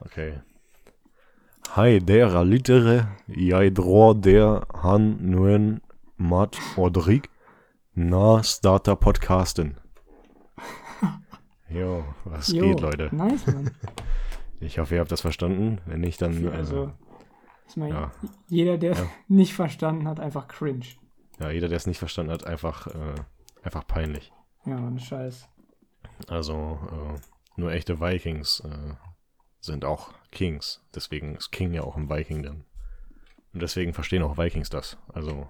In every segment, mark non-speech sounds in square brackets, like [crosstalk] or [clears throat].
Okay. Hei der litere, jeg drar der han nuen mat odrig na starter podcasten. Jo, was Jo, geht, Leute? Nice, Mann. [laughs] Ich hoffe, ihr habt das verstanden. Wenn nicht, dann. Also, äh, ich meine, ja. jeder, der es Ja. [laughs] nicht verstanden hat, einfach cringe. ja, jeder, der es nicht verstanden hat, einfach, äh, einfach peinlich. Ja, ohne Scheiß. Also, äh, nur echte Vikings äh, sind auch Kings. Deswegen ist King ja auch im Viking dann. Und deswegen verstehen auch Vikings das. Also,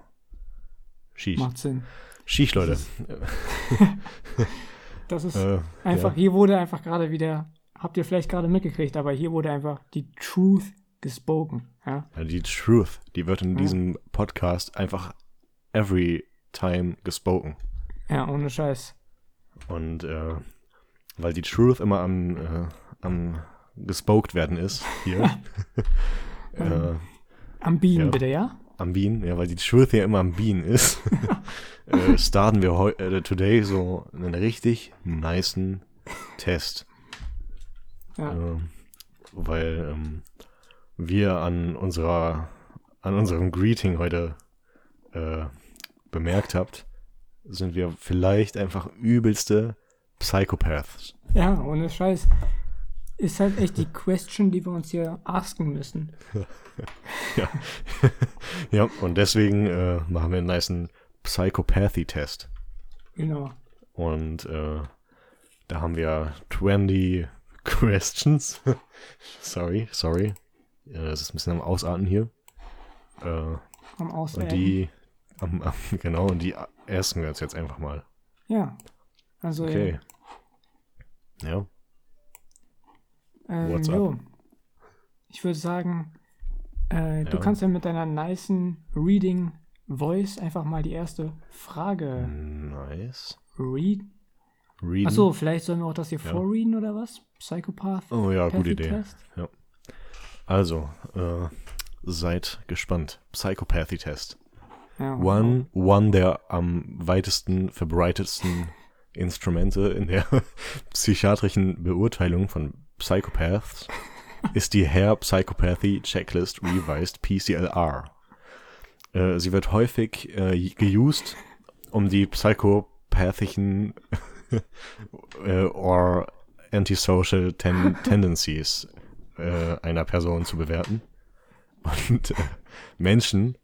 Schieß. Macht Sinn. Schieß, Leute. Das ist [laughs] Äh, einfach, ja. hier wurde einfach gerade wieder, habt ihr vielleicht gerade mitgekriegt, aber hier wurde einfach die Truth gespoken. Ja, Ja, die Truth, die wird in Ja. diesem Podcast einfach every time gespoken. ja ohne Scheiß. Und äh, weil die Truth immer am, äh, am gespokt werden ist, hier. [laughs] äh, Am Bienen Ja. bitte, ja? am Bean, ja, weil die Truth ja immer am Bean ist, [laughs] äh, starten wir heu äh, today so einen richtig nicen Test. Ja. Ähm, weil ähm, wir an unserer an unserem Greeting heute äh, bemerkt habt, sind wir vielleicht einfach übelste Psychopaths. Ja, ohne Scheiß. Ist halt echt die Question, die wir uns hier asken müssen. [laughs] [laughs] Ja, und deswegen äh, machen wir einen nicen Psychopathy-Test. Genau. Und äh, da haben wir 20 [laughs] Questions. sorry, sorry. Äh, das ist ein bisschen am Ausarten hier. Äh, Am und Auswählen. die, am, am, genau, und die ersten wir uns jetzt einfach mal. Ja. Also, Okay. Ja, ähm, What's up? jo. Ich würde sagen, äh, du Ja. kannst ja mit deiner nicen Reading Voice einfach mal die erste Frage nice. read. Reading. Achso, vielleicht sollen wir auch das hier Ja. vorreaden oder was? Psychopath? Oh ja, gute Idee. Test? Also, äh, seid gespannt. Psychopathy-Test. Ja. One, one der am weitesten verbreitetsten Instrumente in der [laughs] psychiatrischen Beurteilung von Psychopaths ist die Hair Psychopathy Checklist Revised PCLR. Äh, sie wird häufig äh, geused, um die psychopathischen [laughs] äh, or antisocial ten tendencies äh, einer Person zu bewerten. Und äh, Menschen,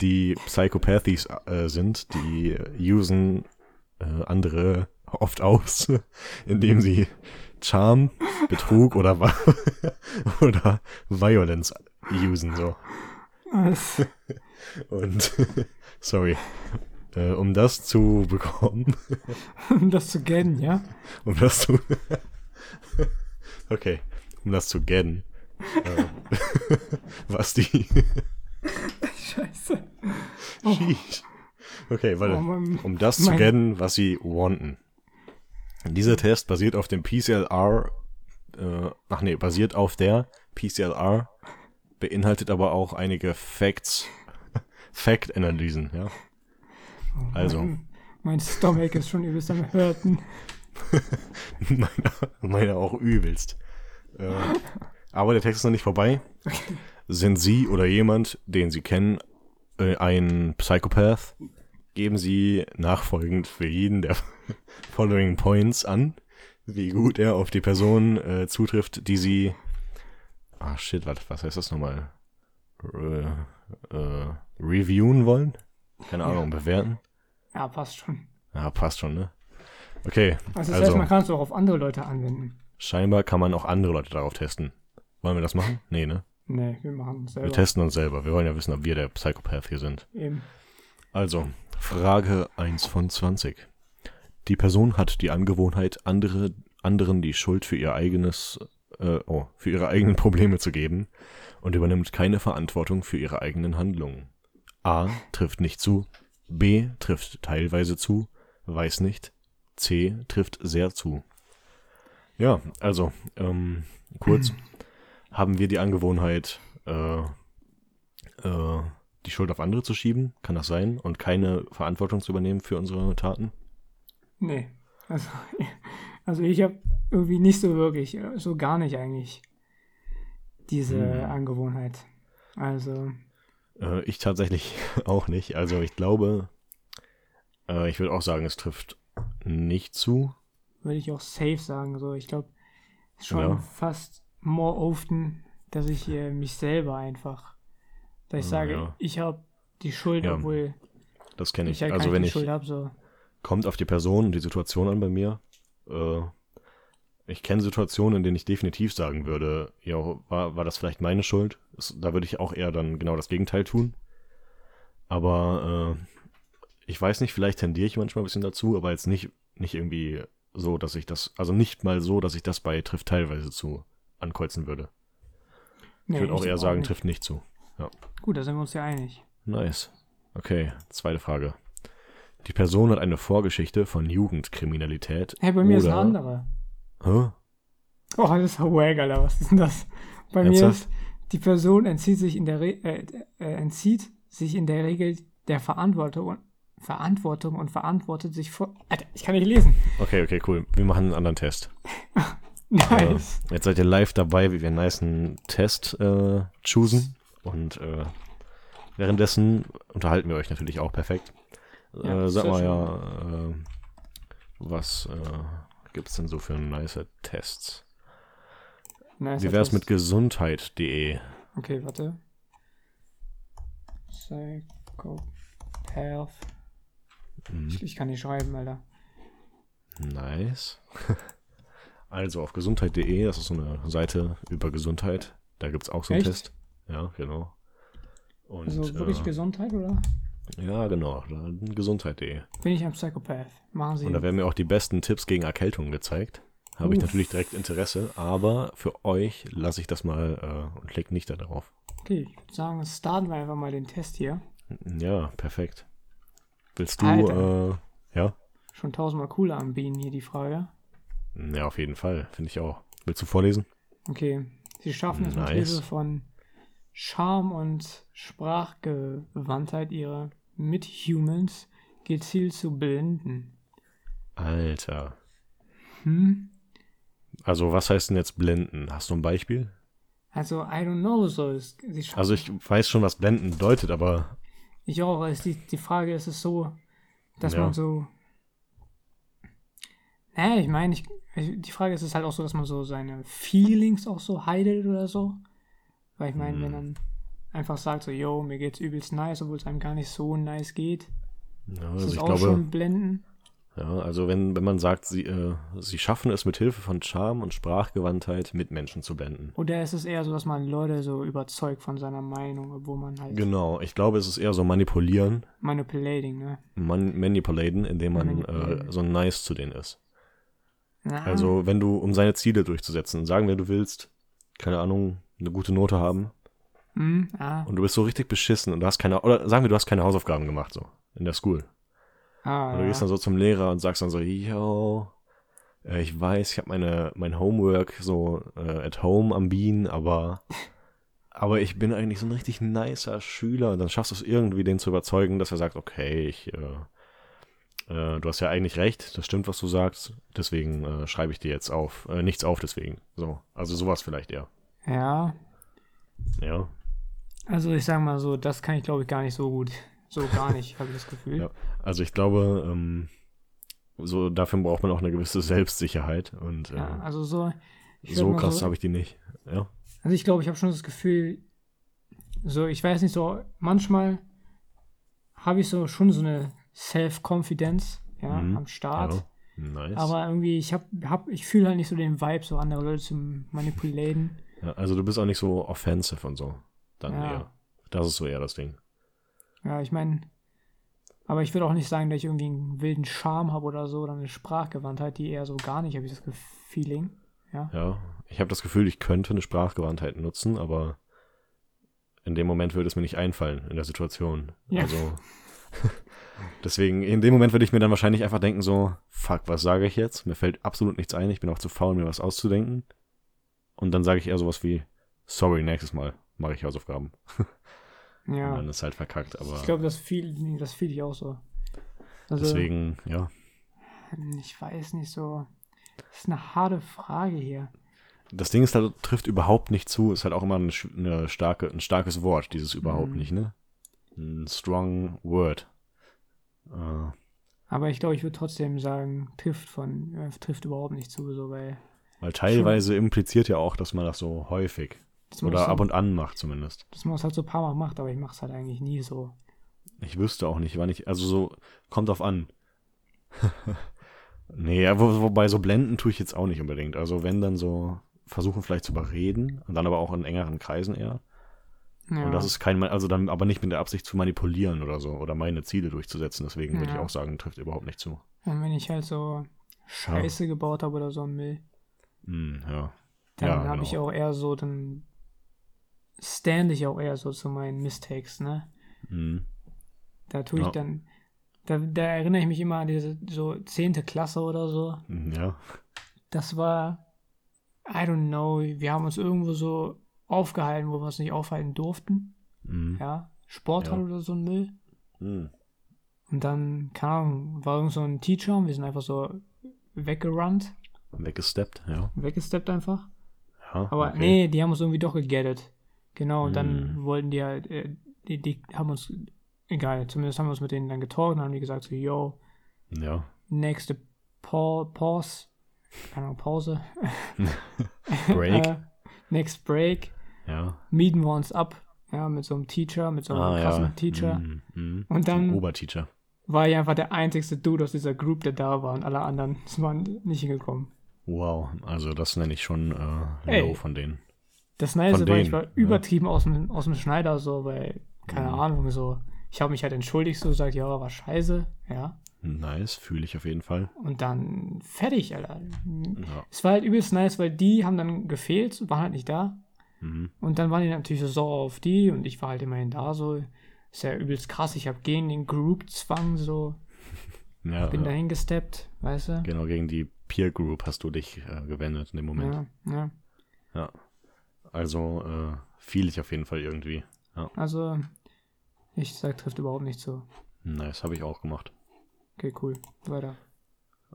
die Psychopathies äh, sind, die usen äh, andere oft aus, [laughs] indem sie Charm, Betrug oder, [laughs] oder Violence usen. So. Das- [laughs] Und [laughs] sorry. Äh, um das zu bekommen, Um das zu kennen, ja? um das zu. okay, um das zu getten. Äh, was die. Scheiße. Sheesh. Okay, warte. Oh, um das zu kennen, was sie wanten. Dieser Test basiert auf dem PCLR, äh, ach nee, basiert auf der PCLR, beinhaltet aber auch einige Facts, [laughs] Fact-Analysen, ja. Also, Mein, mein Stomach ist schon übelst am Hörten. [laughs] meine, meine auch übelst. Äh, aber der Text ist noch nicht vorbei. Sind Sie oder jemand, den Sie kennen, äh, ein Psychopath? Geben Sie nachfolgend für jeden der [laughs] following Points an, wie gut er auf die Person äh, zutrifft, die Sie. Ah, shit, was, was heißt das nochmal? Äh, äh, reviewen wollen? Keine Ja. Ahnung, bewerten? Ja, passt schon. Ja, passt schon, ne? Okay, Also, das also heißt, man kann es auch auf andere Leute anwenden. scheinbar kann man auch andere Leute darauf testen. Wollen wir das machen? Nee, ne? Nee, wir machen es Wir selber. testen uns selber. Wir wollen ja wissen, ob wir der Psychopath hier sind. Eben. Also, Frage 1 von 20. Die Person hat die Angewohnheit, andere, anderen die Schuld für ihr eigenes, äh, oh, für ihre eigenen Probleme zu geben und übernimmt keine Verantwortung für ihre eigenen Handlungen. A. Trifft nicht zu. B. Trifft teilweise zu. Weiß nicht. C. Trifft sehr zu. Ja, also, ähm, kurz. [clears throat] haben wir die Angewohnheit, äh, äh, die Schuld auf andere zu schieben? Kann das sein? Und keine Verantwortung zu übernehmen für unsere Taten? Nee. Also, [laughs] also ich habe irgendwie nicht so wirklich, so gar nicht eigentlich. diese Hm. Angewohnheit. Also, Äh, ich tatsächlich [laughs] auch nicht. Also ich glaube, äh, ich würde auch sagen, es trifft nicht zu. würde ich auch safe sagen. So, ich glaube, schon Ja. fast more often, dass ich äh, mich selber einfach, dass ich sage, ja. ich habe die Schuld, Ja, obwohl Das kenne ich ich. halt Also wenn ich, Schuld habe. So. kommt auf die Person und die Situation an bei mir. Äh, ich kenne Situationen, in denen ich definitiv sagen würde, ja, war, war das vielleicht meine Schuld? Da würde ich auch eher dann genau das Gegenteil tun. Aber äh, ich weiß nicht, vielleicht tendiere ich manchmal ein bisschen dazu, aber jetzt nicht, nicht irgendwie so, dass ich das, also nicht mal so, dass ich das bei trifft teilweise zu ankreuzen würde. Nee, Ich würde auch eher sagen, nicht. trifft nicht zu. Gut, da sind wir uns ja einig. Nice. Okay, zweite Frage. Die Person hat eine Vorgeschichte von Jugendkriminalität. Hey, bei mir ist eine oder- andere. Hä? Oh, das ist wack, Alter. Was ist denn das? Bei mir Ernsthaft? ist, die Person entzieht sich in der Re äh, äh, entzieht sich in der Regel der Verantwortung und Verantwortung und verantwortet sich vor. Alter, ich kann nicht lesen. Okay, okay, cool. Wir machen einen anderen Test. [laughs] Nice. Äh, jetzt seid ihr live dabei, wie wir einen niceen Test äh, choosen. Und äh, währenddessen unterhalten wir euch natürlich auch perfekt. Ja, äh, sag mal schön. ja, äh, was äh, gibt es denn so für nice Tests? nice Wie wär's Test. mit gesundheit.de? Okay, warte. Psychopath. Mhm. Ich, ich kann nicht schreiben, Alter. Nice. [laughs] Also auf gesundheit.de, das ist so eine Seite über Gesundheit. Da gibt es auch so einen Echt? Test. Ja, genau. Und, Also wirklich äh, Gesundheit, oder? Ja, genau. Gesundheit.de. Bin ich ein Psychopath? Machen Sie. Und da werden mir auch die besten Tipps gegen Erkältungen gezeigt. Habe ich natürlich direkt Interesse, aber für euch lasse ich das mal äh, und klickt nicht da drauf. okay, ich würde sagen, starten wir einfach mal den Test hier. Ja, perfekt. Willst du, Alter. äh, ja? Schon tausendmal cooler anbieten hier die Frage. Ja, auf jeden Fall, finde ich auch. Willst du vorlesen? Okay, Sie schaffen es mit Nice. Hilfe von Charme und Sprachgewandtheit ihre Mithumans gezielt zu blenden. Alter. Hm? Also, was heißt denn jetzt blenden? Hast du ein Beispiel? Also, I don't know, so ist, Also, ich weiß schon, was blenden bedeutet, aber ich auch, ist die, die Frage ist es so, dass Ja. man so, naja, ich meine, ich, ich, die Frage ist es halt auch so, dass man so seine Feelings auch so heidet oder so, weil ich meine, wenn Hm. man einfach sagt so, yo, mir geht's übelst nice, obwohl es einem gar nicht so nice geht, ja, ist also das ich auch glaube, schon blenden? ja, also wenn, wenn man sagt, sie, äh, sie schaffen es mit Hilfe von Charme und Sprachgewandtheit mit Menschen zu blenden. Oder ist es eher so, dass man Leute so überzeugt von seiner Meinung, obwohl man halt Genau, ich glaube, es ist eher so manipulieren, manipulating, ne? man, manipulaten, indem man äh, so nice zu denen ist. Na, Also, wenn du, um seine Ziele durchzusetzen, sagen wir, du willst, keine Ahnung, eine gute Note haben hm, ah, und du bist so richtig beschissen und du hast keine, oder sagen wir, du hast keine Hausaufgaben gemacht, so, in der School. ah, Und du gehst ja. dann so zum Lehrer und sagst dann so, yo, äh, ich weiß, ich habe meine, mein Homework so äh, at home am Bean, aber, aber ich bin eigentlich so ein richtig nicer Schüler. Und dann schaffst du es irgendwie, den zu überzeugen, dass er sagt, okay, ich, äh, äh, du hast ja eigentlich recht, das stimmt, was du sagst, deswegen äh, schreibe ich dir jetzt auf, äh, nichts auf deswegen. So, also sowas vielleicht eher. Ja, Ja, also ich sag mal so, das kann ich glaube ich gar nicht so gut. So gar nicht, habe ich das Gefühl. Ja. also ich glaube, ähm, so dafür braucht man auch eine gewisse Selbstsicherheit und äh, Ja, also so. so krass habe ich die nicht. Ja. Also ich glaube, ich habe schon das Gefühl, so, ich weiß nicht, so, manchmal habe ich so schon so eine Self-Confidence, ja, Mhm, am Start. Ja, nice. Aber irgendwie, ich hab, hab, ich fühle halt nicht so den Vibe, so andere Leute zu manipulieren. Ja, also du bist auch nicht so offensive und so. Dann Ja. eher. Das ist so eher das Ding. Ja, ich meine, aber ich würde auch nicht sagen, dass ich irgendwie einen wilden Charme habe oder so, oder eine Sprachgewandtheit, die eher so gar nicht, habe ich das Feeling. Ja. Ich habe das Gefühl, ich könnte eine Sprachgewandtheit nutzen, aber in dem Moment würde es mir nicht einfallen in der Situation. Ja. Also [laughs] deswegen, in dem Moment würde ich mir dann wahrscheinlich einfach denken, so, fuck, was sage ich jetzt? Mir fällt absolut nichts ein, ich bin auch zu faul, mir was auszudenken. Und dann sage ich eher sowas wie, sorry, nächstes Mal mache ich Hausaufgaben. [laughs] Und Ja, dann ist halt verkackt, aber ich glaube, das fühle das fühl ich auch so. Also, deswegen, ja. ich weiß nicht so. Das ist eine harte Frage hier. das Ding ist halt, trifft überhaupt nicht zu. Ist halt auch immer eine, eine starke, ein starkes Wort, dieses überhaupt Mhm. nicht, ne? Ein strong word. Äh, Aber ich glaube, ich würde trotzdem sagen, trifft von, äh, trifft überhaupt nicht zu, so, weil weil teilweise impliziert ja auch, dass man das so häufig oder ab und an macht zumindest. dass man das halt so ein paar Mal macht, aber ich mache es halt eigentlich nie so. Ich wüsste auch nicht, wann ich, also so, kommt auf an. [laughs] nee, ja, wo, wobei so blenden tue ich jetzt auch nicht unbedingt. Also wenn dann so versuchen vielleicht zu überreden und dann aber auch in engeren Kreisen eher. Ja. Und das ist kein, also dann aber nicht mit der Absicht zu manipulieren oder so oder meine Ziele durchzusetzen. Deswegen würde ich Ja. auch sagen, trifft überhaupt nicht zu. Und wenn ich halt so Scheiße gebaut habe oder so einen Müll, Hm, ja. dann Ja, habe genau. ich auch eher so, dann stand ich auch eher so zu meinen Mistakes, ne? Hm. Da tue ich Ja. dann, da, da erinnere ich mich immer an diese so zehnte Klasse oder so. Hm, Ja. Das war, I don't know, wir haben uns irgendwo so aufgehalten, wo wir uns nicht aufhalten durften. Hm. Ja, Sporthalle Ja. oder so ein Müll. Hm. Und dann, keine Ahnung, war irgend so ein Teacher und wir sind einfach so weggerannt, Weggesteppt, ja. weggesteppt einfach. ja Aber okay. nee, die haben uns irgendwie doch gegettet. Genau, und dann Hm. wollten die halt, äh, die, die haben uns, egal, zumindest haben wir uns mit denen dann getalkt und haben die gesagt so, yo, Ja. nächste pa Pause, keine Ahnung, Pause. [laughs] Break. [laughs] äh, next Break, ja. mieten wir uns ab, ja, mit so einem Teacher, mit so einem Ah, krassen ja. Teacher. Hm, hm. Und dann Oberteacher. war ich einfach der einzigste Dude aus dieser Group, der da war und alle anderen waren nicht hingekommen. Wow, also das nenne ich schon äh, Ey. low von denen. Das Nice Von war, ich denen, war ja. übertrieben aus, dem, aus dem Schneider so, weil, keine Mhm. Ahnung, so. Ich habe mich halt entschuldigt, so gesagt, ja, war scheiße, ja. Nice, fühle ich auf jeden Fall. Und dann fertig, Alter. Ja. Es war halt übelst nice, weil die haben dann gefehlt, waren halt nicht da. Mhm. Und dann waren die natürlich so sauer auf die und ich war halt immerhin da, so. Ist ja übelst krass, ich habe gegen den Group-Zwang so, [laughs] Ja, bin ja. dahin gesteppt, weißt du? Genau, gegen die Peer Group hast du dich äh, gewendet in dem Moment. Ja, ja. Also äh, fiel ich auf jeden Fall irgendwie. Also, ich sag, trifft überhaupt nicht so. Nice, habe ich auch gemacht. Okay, cool. Weiter.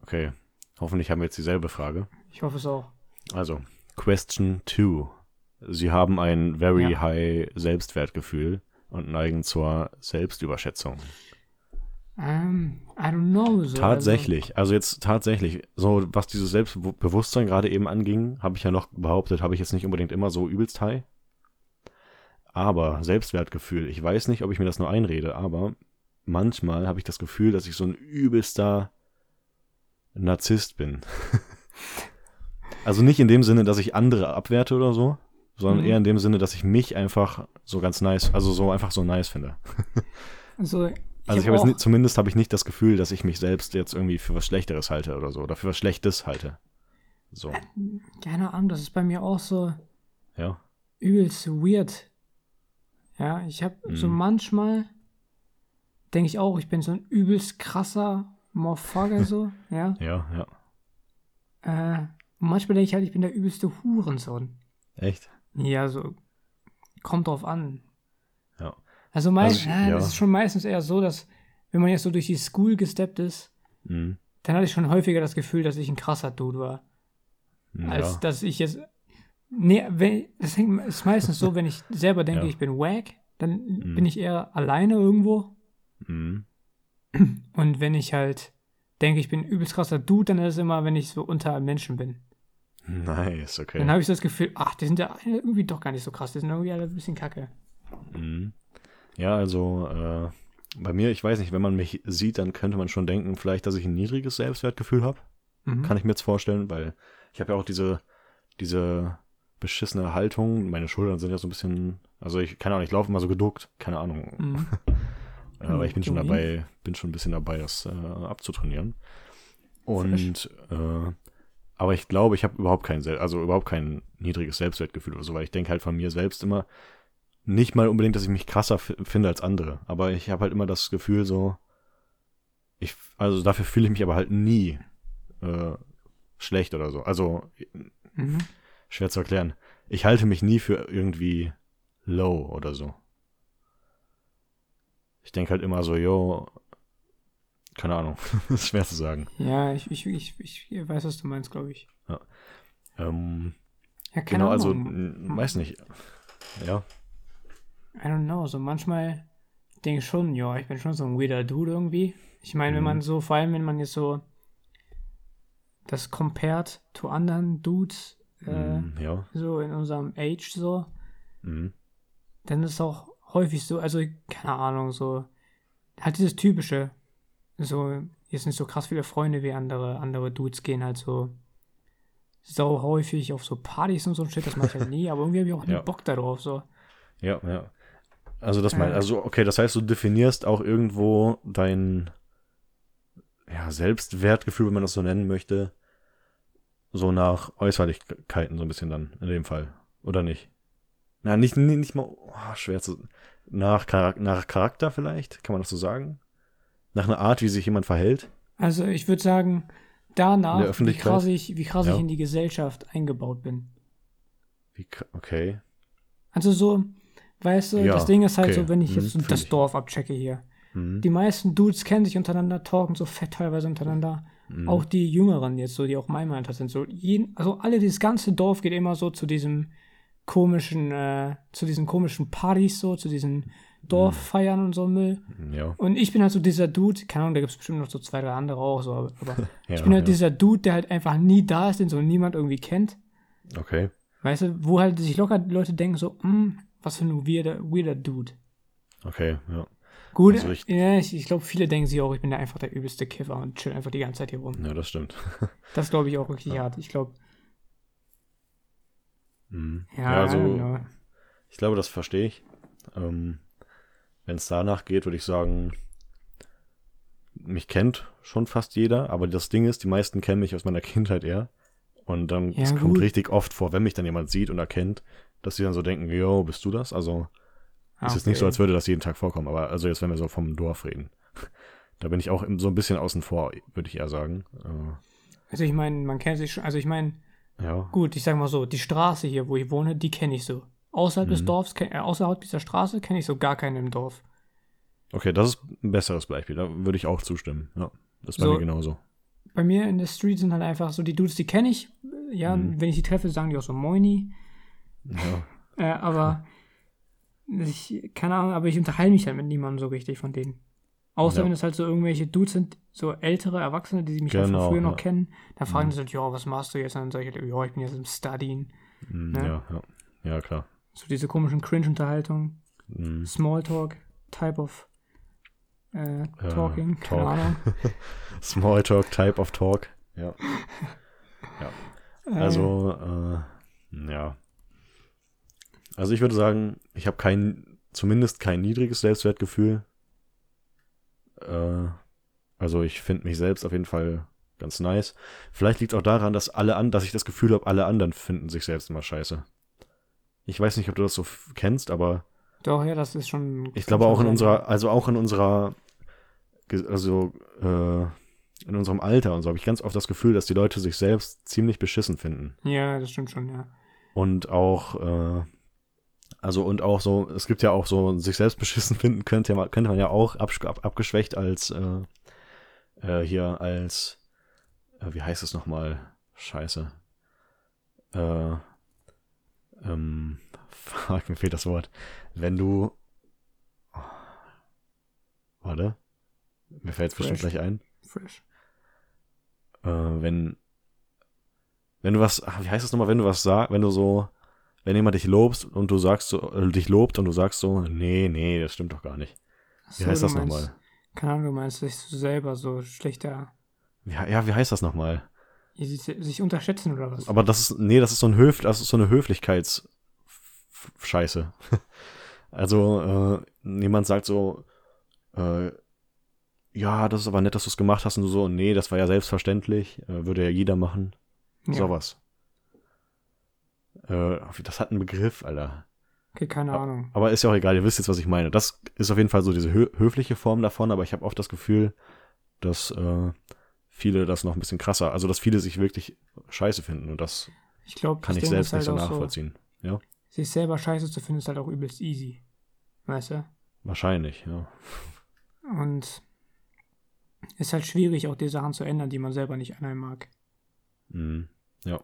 Okay, hoffentlich haben wir jetzt dieselbe Frage. Ich hoffe es auch. Also, Question 2. Sie haben ein very Ja. high Selbstwertgefühl und neigen zur Selbstüberschätzung. Ähm, I don't know. So, Tatsächlich, also jetzt tatsächlich, so was dieses Selbstbewusstsein gerade eben anging, habe ich ja noch behauptet, habe ich jetzt nicht unbedingt immer so übelst high. Aber Selbstwertgefühl, ich weiß nicht, ob ich mir das nur einrede, aber manchmal habe ich das Gefühl, dass ich so ein übelster Narzisst bin. [laughs] also nicht in dem Sinne, dass ich andere abwerte oder so, sondern Mhm. eher in dem Sinne, dass ich mich einfach so ganz nice, also so einfach so nice finde. Also, Also ich habe jetzt zumindest habe ich nicht das Gefühl, dass ich mich selbst jetzt irgendwie für was Schlechteres halte oder so oder für was Schlechtes halte. So, keine Ahnung, das ist bei mir auch so ja. übelst weird. Ja, ich habe so Mhm. manchmal, denke ich auch, ich bin so ein übelst krasser Motherfucker so, [laughs] ja. Ja, ja. Äh, manchmal denke ich halt, ich bin der übelste Hurensohn. Echt? Ja, so, kommt drauf an. Also meist, Also ja, ja. das ist schon meistens eher so, dass, wenn man jetzt so durch die School gesteppt ist, Mhm. dann hatte ich schon häufiger das Gefühl, dass ich ein krasser Dude war. als Ja. dass ich jetzt. Nee, wenn, das ist meistens so, [laughs] wenn ich selber denke, ich bin wack, dann Mhm. bin ich eher alleine irgendwo. Mhm. [clears throat] Und wenn ich halt denke, ich bin übelst krasser Dude, dann ist es immer, wenn ich so unter Menschen bin. Nice, okay. Dann habe ich so das Gefühl, ach, die sind ja irgendwie doch gar nicht so krass, die sind irgendwie alle ein bisschen kacke. Mhm. Ja, also äh, bei mir, ich weiß nicht, wenn man mich sieht, dann könnte man schon denken, vielleicht, dass ich ein niedriges Selbstwertgefühl habe. Mhm. Kann ich mir jetzt vorstellen, weil ich habe ja auch diese, diese beschissene Haltung. Meine Schultern sind ja so ein bisschen, also ich kann auch nicht, ich laufe immer so geduckt, keine Ahnung. Mhm. [laughs] Äh, aber ich bin schon dabei, bin schon ein bisschen dabei, das äh, abzutrainieren. Und äh, aber ich glaube, ich habe überhaupt kein also überhaupt kein niedriges Selbstwertgefühl oder so, weil ich denke halt von mir selbst immer nicht mal unbedingt, dass ich mich krasser finde als andere, aber ich habe halt immer das Gefühl so ich also dafür fühle ich mich aber halt nie äh, schlecht oder so. Also Mhm. schwer zu erklären. Ich halte mich nie für irgendwie low oder so. Ich denke halt immer so, yo, keine Ahnung, [laughs] das ist schwer zu sagen. Ja, ich, ich, ich, ich weiß, was du meinst, glaube ich. Ähm, Ja, keine Genau, also, Ahnung. m, weiß nicht. Ja, I don't know, so manchmal denke ich schon, ja, ich bin schon so ein weirder Dude irgendwie. Ich meine, wenn Mhm. man so, vor allem wenn man jetzt so das compared to anderen Dudes, äh, mm, ja. so in unserem Age so, Mm, dann ist es auch häufig so, also keine Ahnung, so halt dieses typische, so jetzt nicht so krass viele Freunde wie andere andere Dudes gehen halt so so häufig auf so Partys und so ein Shit, das mache ich halt [laughs] nie, aber irgendwie habe ich auch nie Ja. Bock darauf so. ja, ja. Also das mein, Äh. also okay, das heißt, du definierst auch irgendwo dein ja, Selbstwertgefühl, wenn man das so nennen möchte, so nach Äußerlichkeiten so ein bisschen dann, in dem Fall. Oder nicht? Na, nicht, nicht, nicht mal, oh, schwer zu, nach, Charak nach Charakter vielleicht, kann man das so sagen? Nach einer Art, wie sich jemand verhält? Also ich würde sagen, danach, wie krass ich, wie krass Ja. ich in die Gesellschaft eingebaut bin. Wie, ka- okay. Also so, weißt du, Ja, das Ding ist halt okay. so, wenn ich Hm, jetzt fühl das ich. Dorf abchecke hier. Mhm. Die meisten Dudes kennen sich untereinander, talken so fett teilweise untereinander. Mhm. Auch die Jüngeren jetzt, so, die auch mein Alter sind. So, jeden, also alle, dieses ganze Dorf geht immer so zu diesem komischen, äh, zu diesen komischen Partys, so, zu diesen Dorffeiern und so Müll. Ja. Und ich bin halt so dieser Dude, keine Ahnung, da gibt es bestimmt noch so zwei, drei andere auch so, aber, aber [laughs] ja ich bin halt dieser Dude, der halt einfach nie da ist, den so niemand irgendwie kennt. Okay. Weißt du, wo halt sich locker Leute denken so, hm, was für ein weirder, weirder Dude. Okay, ja. Gut, Also ich- ja, ich, ich glaube, viele denken sich auch, ich bin da einfach der übelste Kiffer und chill einfach die ganze Zeit hier rum. Ja, das stimmt. [laughs] Das glaube ich auch wirklich hart. Ich glaube, Mhm. ja, ja, also. Ich glaube, das verstehe ich. Ähm, Wenn es danach geht, würde ich sagen, mich kennt schon fast jeder, aber das Ding ist, die meisten kennen mich aus meiner [laughs] Kindheit eher. Und dann, Ja, es kommt richtig oft vor, wenn mich dann jemand sieht und erkennt, dass sie dann so denken, yo, bist du das? Also, Ah, ist jetzt nicht so, als würde das jeden Tag vorkommen, aber also jetzt, wenn wir so vom Dorf reden. [laughs] Da bin ich auch so ein bisschen außen vor, würde ich eher sagen. Also ich meine, man kennt sich schon, also ich meine, Äh, ja. gut, ich sag mal so, die Straße hier, wo ich wohne, die kenne ich so. Außerhalb Mhm. des Dorfs, äh, außerhalb dieser Straße kenne ich so gar keinen im Dorf. Okay, das ist ein besseres Beispiel. Da würde ich auch zustimmen. Ja, das ist bei So. mir genauso. Bei mir in der Street sind halt einfach so die Dudes, die kenne ich. Ja, Mhm. wenn ich die treffe, sagen die auch so Moini. Ja. Äh, aber ich, keine Ahnung, aber ich unterhalte mich halt mit niemandem so richtig von denen. Außer Ja. wenn es halt so irgendwelche Dudes sind, so ältere Erwachsene, die mich halt von Genau, früher noch ja. kennen, dann fragen Mhm. die so, ja, was machst du jetzt? Und dann sage ich, halt, ja, ich bin jetzt im Studien. Mm, Ne? ja, ja. Ja, klar. So diese komischen Cringe-Unterhaltungen, Mm. Smalltalk, Type of äh, Talking, keine Talk. Ahnung. [laughs] Smalltalk, Type of Talk. Ja. [laughs] Äh, Also, äh, ja. Also ich würde sagen, ich habe kein, zumindest kein niedriges Selbstwertgefühl. Äh, also ich finde mich selbst auf jeden Fall ganz nice. Vielleicht liegt es auch daran, dass alle an, dass ich das Gefühl habe, alle anderen finden sich selbst immer scheiße. Ich weiß nicht, ob du das so kennst, aber doch, ja, das ist schon. ich glaube auch in unserer, also auch in unserer, also äh, in unserem Alter und so habe ich ganz oft das Gefühl, dass die Leute sich selbst ziemlich beschissen finden. Ja, das stimmt schon, ja. Und auch, äh, also und auch so, es gibt ja auch so, sich selbst beschissen finden könnte, könnte man ja auch absch- ab, abgeschwächt als, äh, äh, hier als, äh, wie heißt es nochmal? Scheiße. Äh, ähm, [laughs] fuck, mir fehlt das Wort. Wenn du, oh, warte, mir fällt es bestimmt gleich ein Fresh. äh, wenn, wenn du was, ach, wie heißt das nochmal, wenn du was sagst, wenn du so, wenn jemand dich lobst und du sagst so, äh, dich lobt und du sagst so, nee, nee, das stimmt doch gar nicht. Wie Achso, heißt du das meinst- nochmal? Keine Ahnung, du meinst sich selber so schlechter, Wie, ja, wie heißt das nochmal? sich, sich unterschätzen oder was? Aber das ist, nee, das ist so ein Höf, das ist so eine Höflichkeits F- Scheiße. [laughs] also, äh, jemand sagt so, äh, ja, das ist aber nett, dass du es gemacht hast und du so, nee, das war ja selbstverständlich, äh, würde ja jeder machen. Ja. Sowas. Äh, das hat einen Begriff, Alter. Okay, keine Ahnung. Aber ist ja auch egal, ihr wisst jetzt, was ich meine. Das ist auf jeden Fall so diese hö höfliche Form davon, aber ich habe oft das Gefühl, dass äh, viele das noch ein bisschen krasser, also dass viele sich wirklich scheiße finden und das Ich glaube, kann ich selbst nicht so nachvollziehen. Ja, So, sich selber scheiße zu finden, ist halt auch übelst easy. Weißt du? wahrscheinlich, ja. Und ist halt schwierig, auch die Sachen zu ändern, die man selber nicht einem mag. Mhm. Ja.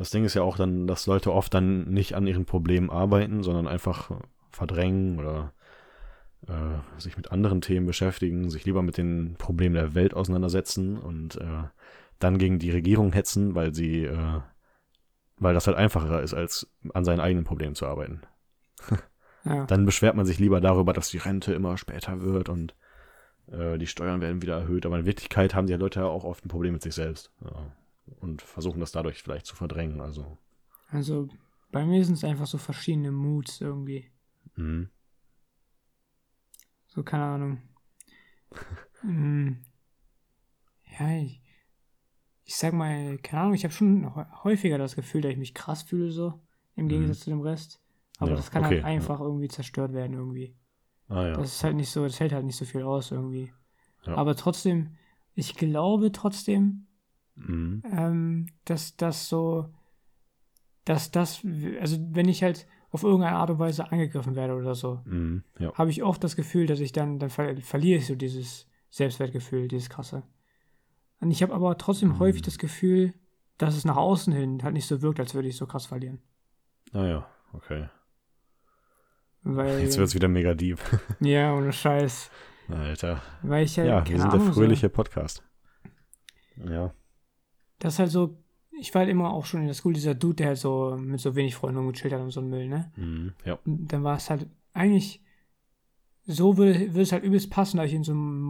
Das Ding ist ja auch dann, dass Leute oft dann nicht an ihren Problemen arbeiten, sondern einfach verdrängen oder äh, sich mit anderen Themen beschäftigen, sich lieber mit den Problemen der Welt auseinandersetzen und äh, dann gegen die Regierung hetzen, weil sie, äh, weil das halt einfacher ist, als an seinen eigenen Problemen zu arbeiten. [laughs] Ja. Dann beschwert man sich lieber darüber, dass die Rente immer später wird und äh, die Steuern werden wieder erhöht. Aber in Wirklichkeit haben die Leute ja auch oft ein Problem mit sich selbst. Ja. Und versuchen das dadurch vielleicht zu verdrängen. Also. Also bei mir sind es einfach so verschiedene Moods irgendwie. Mhm. So, keine Ahnung. [laughs] Hm. ja, ich, ich sag mal, keine Ahnung, ich habe schon häufiger das Gefühl, dass ich mich krass fühle, so, im Gegensatz zu dem Rest. Aber Mhm. Ja, das kann okay, halt einfach irgendwie zerstört werden, irgendwie. Ah ja. Das ist halt nicht so, das hält halt nicht so viel aus, irgendwie. Ja. Aber trotzdem, ich glaube trotzdem, Mhm. ähm, dass das so, dass das, also wenn ich halt auf irgendeine Art und Weise angegriffen werde oder so, Mhm. Ja. habe ich oft das Gefühl, dass ich dann, dann ver verliere ich so dieses Selbstwertgefühl, dieses krasse. Und ich habe aber trotzdem Mhm. häufig das Gefühl, dass es nach außen hin halt nicht so wirkt, als würde ich so krass verlieren. Ah ja, okay. Weil, Jetzt wird's wieder mega deep. [laughs] ja, ohne Scheiß. Alter. Weil ich halt, Ja, wir sind Ahnung, der fröhliche Podcast. Ja. So, das ist halt so, ich war halt immer auch schon in der Schule dieser Dude, der halt so mit so wenig Freunden rumgechillt hat und so ein Müll, ne? Mhm. Ja. Und dann war es halt eigentlich, so würde, würde es halt übelst passen, dass ich in so einen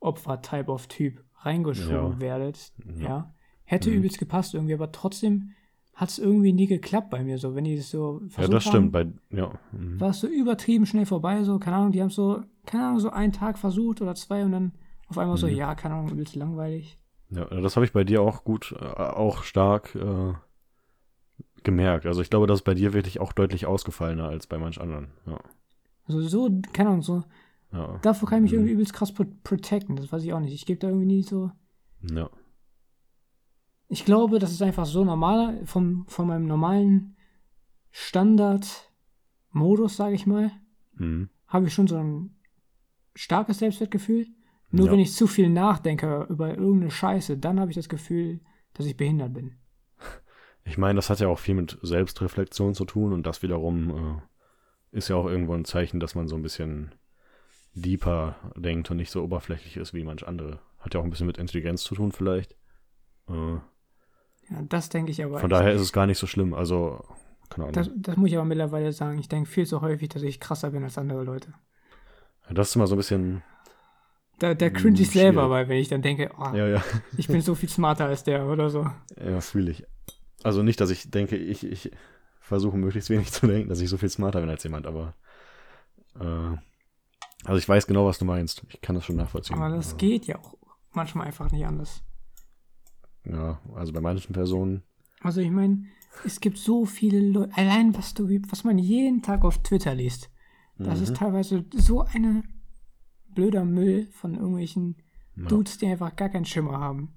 Mobbing-Opfer-Type of Typ reingeschoben Ja. werdet. Ja. Ja. Hätte Mhm. übelst gepasst irgendwie, aber trotzdem hat es irgendwie nie geklappt bei mir so. Wenn die das so Ja, versucht das stimmt. haben, Bei, ja. Mhm. war es so übertrieben schnell vorbei, so, keine Ahnung, die haben so, keine Ahnung, so einen Tag versucht oder zwei und dann auf einmal so, Mhm. ja, keine Ahnung, übelst langweilig. Ja, das habe ich bei dir auch gut, äh, auch stark äh, gemerkt. Also ich glaube, das ist bei dir wirklich auch deutlich ausgefallener als bei manch anderen. Ja. Also so, keine Ahnung, so, Ja. davor kann ich mich Mhm. irgendwie übelst krass pro protecten, das weiß ich auch nicht. Ich gebe da irgendwie nie so, ja. ich glaube, das ist einfach so normal, vom, von meinem normalen Standard-Modus, sage ich mal, Mhm. habe ich schon so ein starkes Selbstwertgefühl. Nur Ja. wenn ich zu viel nachdenke über irgendeine Scheiße, dann habe ich das Gefühl, dass ich behindert bin. [laughs] Ich meine, das hat ja auch viel mit Selbstreflexion zu tun und das wiederum äh, ist ja auch irgendwo ein Zeichen, dass man so ein bisschen deeper denkt und nicht so oberflächlich ist wie manch andere. Hat ja auch ein bisschen mit Intelligenz zu tun vielleicht. Äh, Ja, das denke ich aber. von daher ist es gar nicht so schlimm. Also, keine Ahnung. das, das muss ich aber mittlerweile sagen. Ich denke viel zu häufig, dass ich krasser bin als andere Leute. das ist immer so ein bisschen, Da, da Hm, cringe ich selber, schwierig. weil wenn ich dann denke, oh, ja, ja, [laughs] ich bin so viel smarter als der oder so. ja, fühle ich. Also nicht, dass ich denke, ich, ich versuche möglichst wenig [laughs] zu denken, dass ich so viel smarter bin als jemand, aber äh, also ich weiß genau, was du meinst. Ich kann das schon nachvollziehen. Aber das Also, geht ja auch manchmal einfach nicht anders. Ja, also bei manchen Personen, Also ich meine, es gibt so viele Leute, allein was du, was man jeden Tag auf Twitter liest, das Mhm. ist teilweise so eine blöder Müll von irgendwelchen ja, Dudes, die einfach gar keinen Schimmer haben,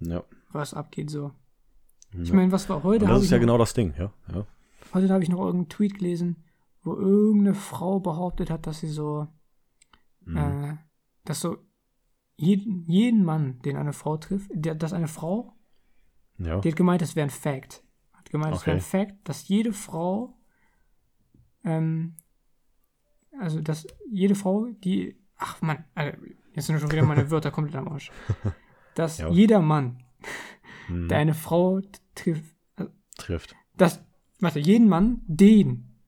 ja, was abgeht so. Ich ja. meine, was war heute? Und das ist ich ja noch, genau das Ding, ja, ja. Heute habe ich noch irgendeinen Tweet gelesen, wo irgendeine Frau behauptet hat, dass sie so, Mhm. äh, dass so jeden, jeden Mann, den eine Frau trifft, der, dass eine Frau ja. Die hat gemeint, das wäre ein Fact. Hat gemeint, es wäre ein Okay. Fact, dass jede Frau, ähm, also dass jede Frau, die, ach man, jetzt sind schon wieder meine Wörter komplett am Arsch. [laughs] Dass Ja. jeder Mann, Mhm. der eine Frau trifft, trifft. dass, warte, jeden Mann, den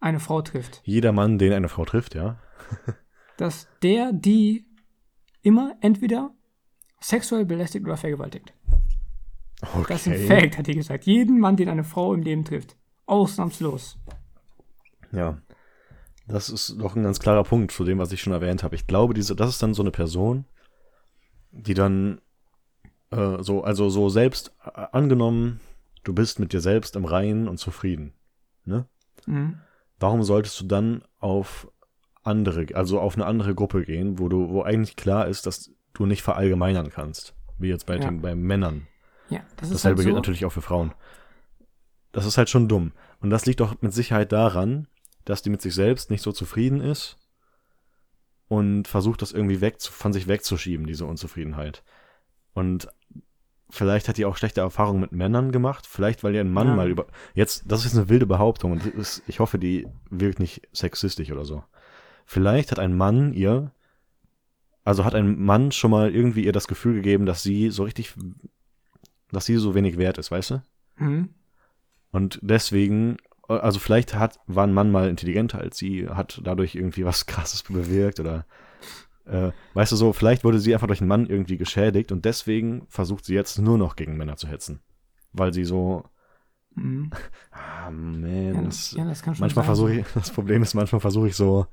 eine Frau trifft, Jeder Mann, den eine Frau trifft, ja. [laughs] dass der die immer entweder sexuell belästigt oder vergewaltigt. Okay. Das ist ein Fact, hat die gesagt. Jeden Mann, den eine Frau im Leben trifft. Ausnahmslos. Ja. Das ist doch ein ganz klarer Punkt zu dem, was ich schon erwähnt habe. Ich glaube, diese, das ist dann so eine Person, die dann äh, so, also so selbst äh, angenommen, du bist mit dir selbst im Reinen und zufrieden. Ne? Mhm. Warum solltest du dann auf andere, also auf eine andere Gruppe gehen, wo du, wo eigentlich klar ist, dass du nicht verallgemeinern kannst, wie jetzt bei Ja. den bei Männern. Ja, das ist Dasselbe halt gilt so. natürlich auch für Frauen. Das ist halt schon dumm. Und das liegt doch mit Sicherheit daran, dass die mit sich selbst nicht so zufrieden ist und versucht, das irgendwie weg, von sich wegzuschieben, diese Unzufriedenheit. Und vielleicht hat die auch schlechte Erfahrungen mit Männern gemacht. Vielleicht, weil ihr ein Mann Ja. mal über. Jetzt, das ist jetzt eine wilde Behauptung und ist, ich hoffe, die wirkt nicht sexistisch oder so. Vielleicht hat ein Mann ihr, also hat ein Mann schon mal irgendwie ihr das Gefühl gegeben, dass sie so richtig, dass sie so wenig wert ist, weißt du? Hm? Und deswegen, also vielleicht hat, war ein Mann mal intelligenter als sie, hat dadurch irgendwie was [laughs] krasses bewirkt oder äh, weißt du so, vielleicht wurde sie einfach durch einen Mann irgendwie geschädigt und deswegen versucht sie jetzt nur noch gegen Männer zu hetzen. Weil sie so, Hm. [laughs] ah man, Ja, das, ja, das kann schon manchmal versuche ich, [laughs] das Problem ist, manchmal versuche ich so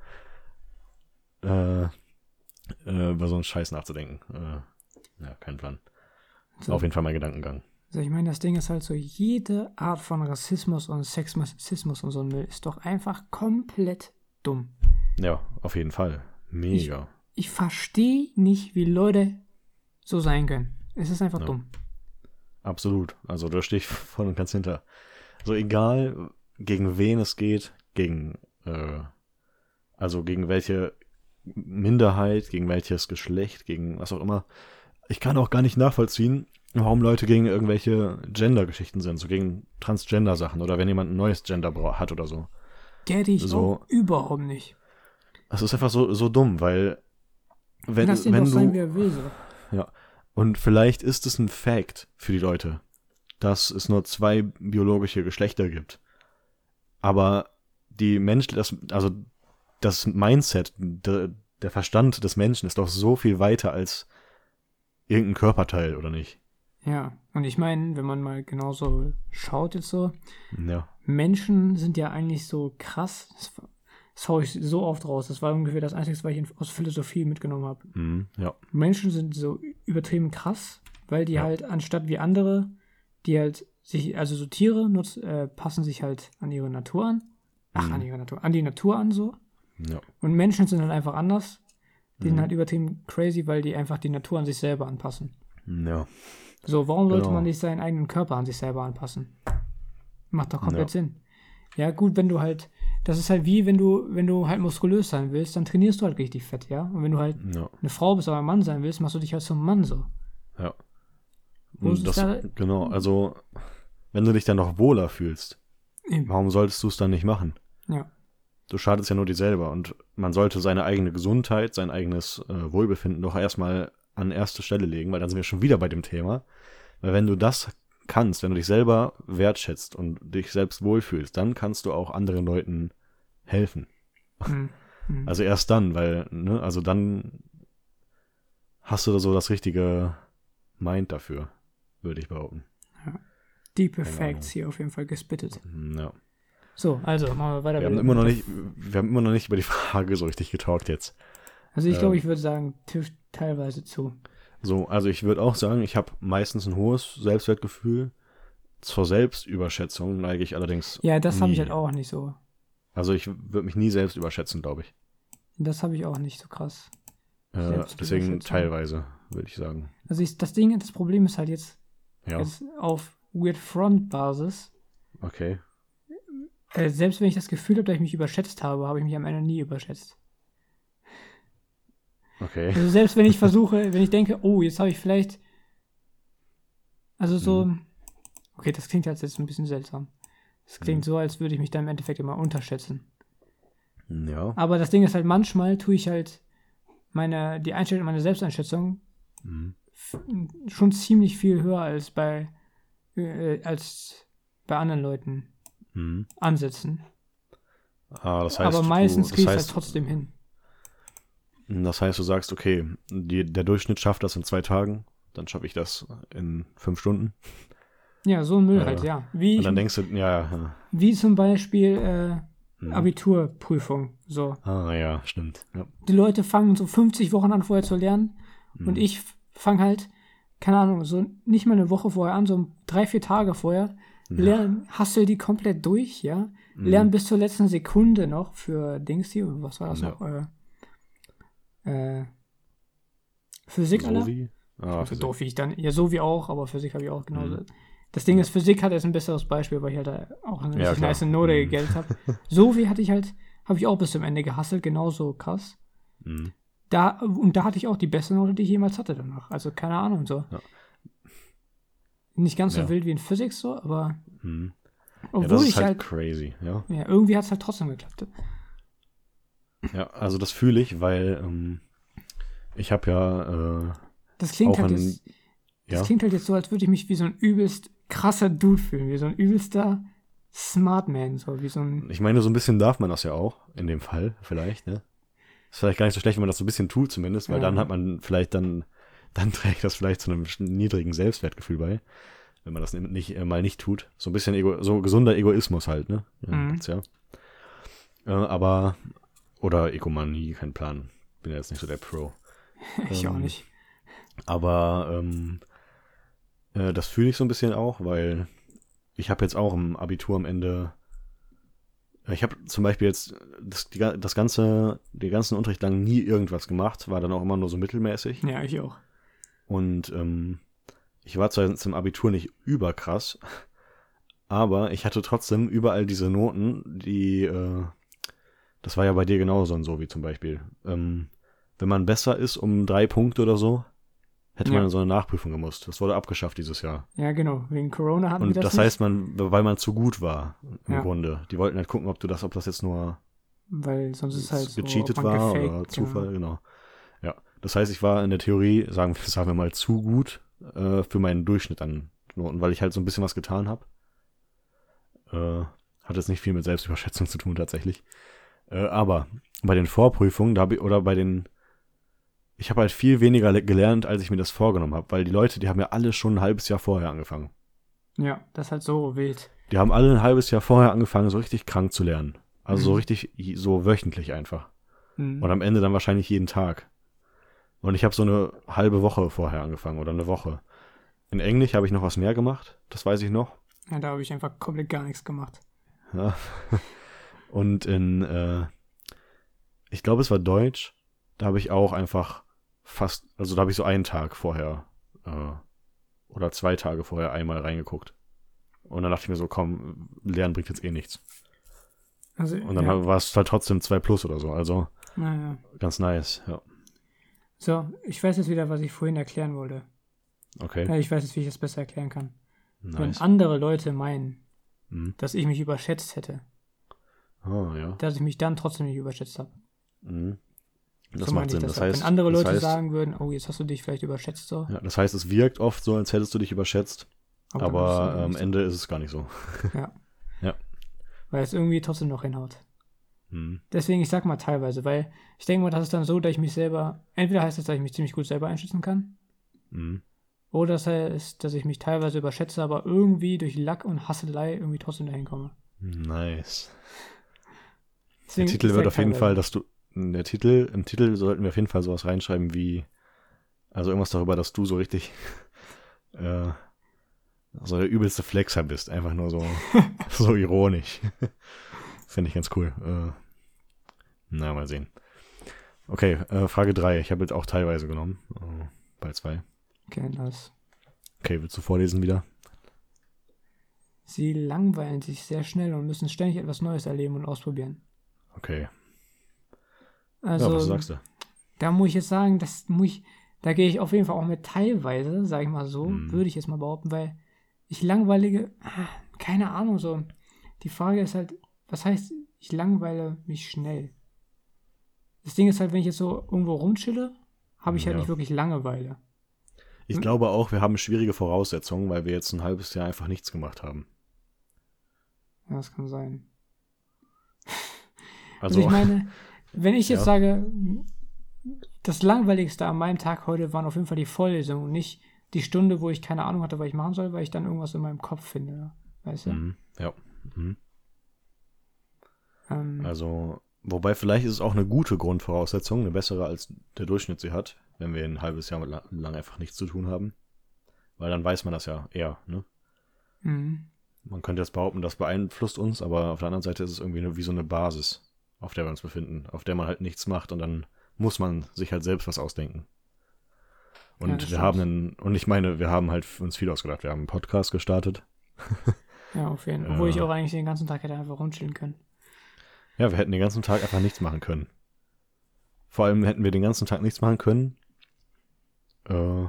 äh, äh, über so einen Scheiß nachzudenken. Äh, ja, kein Plan. So. Auf jeden Fall mein Gedankengang. Also ich meine, das Ding ist halt so, jede Art von Rassismus und Sexismus und so ein Müll ist doch einfach komplett dumm. Ja, auf jeden Fall. Mega. Ich verstehe nicht, wie Leute so sein können. Es ist einfach Ja. dumm. Absolut. Also da stehe ich [laughs] voll und ganz hinter. So egal, gegen wen es geht, gegen, äh, also gegen welche Minderheit, gegen welches Geschlecht, gegen was auch immer. Ich kann auch gar nicht nachvollziehen, warum Leute gegen irgendwelche Gender-Geschichten sind, so gegen Transgender-Sachen oder wenn jemand ein neues Gender hat oder so. Get ich So. überhaupt nicht. Das ist einfach so, so dumm, weil wenn, Lass wenn doch du, sein, wie er will. So. Und vielleicht ist es ein Fact für die Leute, dass es nur zwei biologische Geschlechter gibt. Aber die Mensch, das, also das Mindset, der, der Verstand des Menschen ist doch so viel weiter als irgendein Körperteil, oder nicht? Ja, und ich meine, wenn man mal genauso schaut jetzt so, Ja. Menschen sind ja eigentlich so krass. Das, das hau ich so oft raus. Das war ungefähr das Einzige, was ich aus Philosophie mitgenommen habe. Mhm, ja. Menschen sind so übertrieben krass, weil die Ja. halt anstatt wie andere, die halt sich, also so Tiere nutz, äh, passen sich halt an ihre Natur an. Ach, Mhm. an ihre Natur, an die Natur an so. Ja. Und Menschen sind halt einfach anders. Die Mhm. sind halt übertrieben crazy, weil die einfach die Natur an sich selber anpassen. Ja. So, warum sollte Genau. man nicht seinen eigenen Körper an sich selber anpassen? Macht doch komplett Ja. Sinn. Ja, gut, wenn du halt, das ist halt wie, wenn du, wenn du halt muskulös sein willst, dann trainierst du halt richtig fett, ja? Und wenn du halt Ja. eine Frau bist, aber ein Mann sein willst, machst du dich halt zum Mann so. Ja. Und das, da- genau, also wenn du dich dann noch wohler fühlst, Eben. warum solltest du es dann nicht machen? Ja. Du schadest ja nur dir selber und man sollte seine eigene Gesundheit, sein eigenes äh, Wohlbefinden doch erstmal an erste Stelle legen, weil dann sind wir schon wieder bei dem Thema. Weil wenn du das kannst, wenn du dich selber wertschätzt und dich selbst wohlfühlst, dann kannst du auch anderen Leuten helfen. Mhm. Mhm. Also erst dann, weil, ne, also dann hast du da so das richtige Mind dafür, würde ich behaupten. Deep keine Facts hier auf jeden Fall gespittet. Hm, Ja. So, also machen wir weiter. Wir haben immer noch nicht, wir haben immer noch nicht über die [laughs] Frage so richtig getalkt jetzt. Also ich glaube, ähm, ich würde sagen, trifft teilweise zu. So, also ich würde auch sagen, ich habe meistens ein hohes Selbstwertgefühl. Zur Selbstüberschätzung neige ich allerdings. Ja, das habe ich halt auch nicht so. Also ich würde mich nie selbst überschätzen, glaube ich. Das habe ich auch nicht so krass. Äh, deswegen teilweise, würde ich sagen. Also ich, das Ding, das Problem ist halt jetzt, Ja, jetzt auf Weird Front Basis. okay. Äh, selbst wenn ich das Gefühl habe, dass ich mich überschätzt habe, habe ich mich am Ende nie überschätzt. Okay. Also selbst wenn ich versuche, wenn ich denke, oh, jetzt habe ich vielleicht. Also so. Mhm. Okay, das klingt jetzt, jetzt ein bisschen seltsam. Es klingt Mhm. so, als würde ich mich da im Endeffekt immer unterschätzen. Ja. Aber das Ding ist halt, manchmal tue ich halt meine, die Einstellung, meine Selbsteinschätzung Mhm. schon ziemlich viel höher als bei, äh, als bei anderen Leuten Mhm. ansetzen. Ah, das heißt, Aber meistens kriege ich das es halt trotzdem hin. Das heißt, du sagst, okay, die, der Durchschnitt schafft das in zwei Tagen, dann schaffe ich das in fünf Stunden. Ja, so ein Müll Äh, halt, ja. Wie, Und dann denkst du, ja, ja. wie zum Beispiel äh, Mhm. Abiturprüfung. So. Ah, ja, stimmt. Ja. Die Leute fangen so 50 Wochen an, vorher zu lernen. Und Mhm. ich fange halt, keine Ahnung, so nicht mal eine Woche vorher an, so drei, vier Tage vorher. Lern, hassel die komplett durch, ja. Mhm. Lern bis zur letzten Sekunde noch für Dings hier, was war das Ja. noch? Äh, äh, Physik, wie? Ah, so Physik. doof wie ich dann. Ja, so wie auch, aber Physik habe ich auch genauso. Mhm. Das Ding ist, Physik hat jetzt ein besseres Beispiel, weil ich halt da auch eine Ja, nice Note Mhm. gegelt habe. [laughs] So wie hatte ich halt, habe ich auch bis zum Ende gehasselt, genauso krass. Mhm. Da, und da hatte ich auch die beste Note, die ich jemals hatte danach. Also keine Ahnung, so. Nicht ganz so Ja. wild wie in Physics so, aber Hm. Ja, obwohl das ist ich halt, halt, crazy, ja. ja, irgendwie hat es halt trotzdem geklappt. Ja, also das fühle ich, weil ähm, ich habe ja, äh, Das klingt Auch halt ein- jetzt, das ja, klingt halt jetzt so, als würde ich mich wie so ein übelst krasser Dude fühlen, wie so ein übelster Smart Man, so wie so ein, ich meine, so ein bisschen darf man das ja auch, in dem Fall vielleicht, ne? Ist vielleicht gar nicht so schlecht, wenn man das so ein bisschen tut zumindest, weil Ja. dann hat man vielleicht dann, dann [laughs] trägt das vielleicht zu einem niedrigen Selbstwertgefühl bei, wenn man das nicht, äh, mal nicht tut. So ein bisschen Ego, so gesunder Egoismus halt, ne? Ja, Mhm. gibt's ja. Äh, aber, oder Egomanie, kein Plan. Bin ja jetzt nicht so der Pro. [laughs] ich auch Ähm, nicht. Aber ähm, äh, das fühle ich so ein bisschen auch, weil ich habe jetzt auch im Abitur am Ende. äh, Ich habe zum Beispiel jetzt das, die, das ganze, den ganzen Unterricht lang nie irgendwas gemacht, war dann auch immer nur so mittelmäßig. Ja, ich auch. Und ähm, ich war zwar jetzt im Abitur nicht überkrass, [laughs] aber ich hatte trotzdem überall diese Noten, die, äh, das war ja bei dir genauso und so, wie zum Beispiel. Ähm, wenn man besser ist um drei Punkte oder so, hätte Ja. man so eine Nachprüfung gemusst. Das wurde abgeschafft dieses Jahr. Ja, genau. Wegen Corona hatten wir Und das, das, nicht, heißt, man, weil man zu gut war, im Ja. Grunde. Die wollten halt gucken, ob du das, ob das jetzt nur weil sonst ist halt so, gecheatet man war gefaked, oder Zufall, Genau. genau. Ja. Das heißt, ich war in der Theorie, sagen, wir- [laughs] sagen wir mal, zu gut äh, für meinen Durchschnitt an Noten, weil ich halt so ein bisschen was getan habe. Äh, hat jetzt nicht viel mit Selbstüberschätzung zu tun tatsächlich. Äh, aber bei den Vorprüfungen, da ich, oder bei den ich habe halt viel weniger le- gelernt, als ich mir das vorgenommen habe, weil die Leute, die haben ja alle schon ein halbes Jahr vorher angefangen. Ja, das ist halt so wild. Die haben alle ein halbes Jahr vorher angefangen, so richtig krank zu lernen. Also so Mhm. richtig, so wöchentlich einfach. Mhm. Und am Ende dann wahrscheinlich jeden Tag. Und ich habe so eine halbe Woche vorher angefangen oder eine Woche. In Englisch habe ich noch was mehr gemacht, das weiß ich noch. Ja, da habe ich einfach komplett gar nichts gemacht. Ja. [laughs] Und in, äh, ich glaube, es war Deutsch, da habe ich auch einfach fast, also da habe ich so einen Tag vorher äh, oder zwei Tage vorher einmal reingeguckt. Und dann dachte ich mir so, komm, Lernen bringt jetzt eh nichts. Also, Und dann ja. war es halt trotzdem 2 plus oder so. Also Naja. ganz nice, ja. So, ich weiß jetzt wieder, was ich vorhin erklären wollte. Okay, Ja, ich weiß jetzt, wie ich das besser erklären kann. Wenn nice. andere Leute meinen, Mhm. dass ich mich überschätzt hätte, Ah, ja. dass ich mich dann trotzdem nicht überschätzt habe. Mhm. Das so macht Sinn. ich Das, halt. heißt, Wenn andere das Leute heißt, sagen würden, oh, jetzt hast du dich vielleicht überschätzt, so. ja, das heißt, es wirkt oft so, als hättest du dich überschätzt, aber aber das am so. Ende ist es gar nicht so. [laughs] Weil es irgendwie trotzdem noch hinhaut. Mhm. Deswegen, ich sag mal teilweise, weil ich denke mal, das ist dann so, dass ich mich selber, entweder heißt das, dass ich mich ziemlich gut selber einschätzen kann, Mhm. oder das heißt, dass ich mich teilweise überschätze, aber irgendwie durch Lack und Hasselei irgendwie trotzdem dahin komme. Nice. Deswegen, Der Titel wird auf jeden. Fall, dass du. Der Titel, im Titel sollten wir auf jeden Fall sowas reinschreiben wie. Also irgendwas darüber, dass du so richtig. [laughs] Äh, so der übelste Flexer bist. Einfach nur so. [laughs] so ironisch. [laughs] Finde ich ganz cool. Äh, na, mal sehen. Okay, äh, Frage 3. Ich habe jetzt auch teilweise genommen. Äh, bei zwei. Okay, nice. Okay, willst du vorlesen wieder? Sie langweilen sich sehr schnell und müssen ständig etwas Neues erleben und ausprobieren. Okay. Also, ja, was sagst du? da muss ich jetzt sagen, das muss ich, da gehe ich auf jeden Fall auch mit teilweise, sag ich mal so, Mhm. würde ich jetzt mal behaupten, weil ich langweilige, ah, keine Ahnung, so. Die Frage ist halt, was heißt, ich langweile mich schnell? Das Ding ist halt, wenn ich jetzt so irgendwo rumchille, habe ich halt Ja. nicht wirklich Langeweile. Ich Hm? glaube auch, wir haben schwierige Voraussetzungen, weil wir jetzt ein halbes Jahr einfach nichts gemacht haben. Ja, das kann sein. Also, Also ich meine, [laughs] wenn ich jetzt Ja. sage, das Langweiligste an meinem Tag heute waren auf jeden Fall die Vorlesungen und nicht die Stunde, wo ich keine Ahnung hatte, was ich machen soll, weil ich dann irgendwas in meinem Kopf finde. Weißt du? mhm, ja. Mhm. Ähm, Also, wobei vielleicht ist es auch eine gute Grundvoraussetzung, eine bessere als der Durchschnitt sie hat, wenn wir ein halbes Jahr la- lang einfach nichts zu tun haben. Weil dann weiß man das ja eher, ne? mhm. Man könnte jetzt behaupten, das beeinflusst uns, aber auf der anderen Seite ist es irgendwie wie so eine Basis, auf der wir uns befinden, auf der man halt nichts macht und dann muss man sich halt selbst was ausdenken. Und Ja, wir stimmt. haben einen, und ich meine, wir haben halt uns viel ausgedacht. Wir haben einen Podcast gestartet. [laughs] Ja, auf jeden Fall. Obwohl ich auch eigentlich den ganzen Tag hätte einfach rumchillen können. Ja, wir hätten den ganzen Tag einfach nichts machen können. Vor allem hätten wir den ganzen Tag nichts machen können. Äh,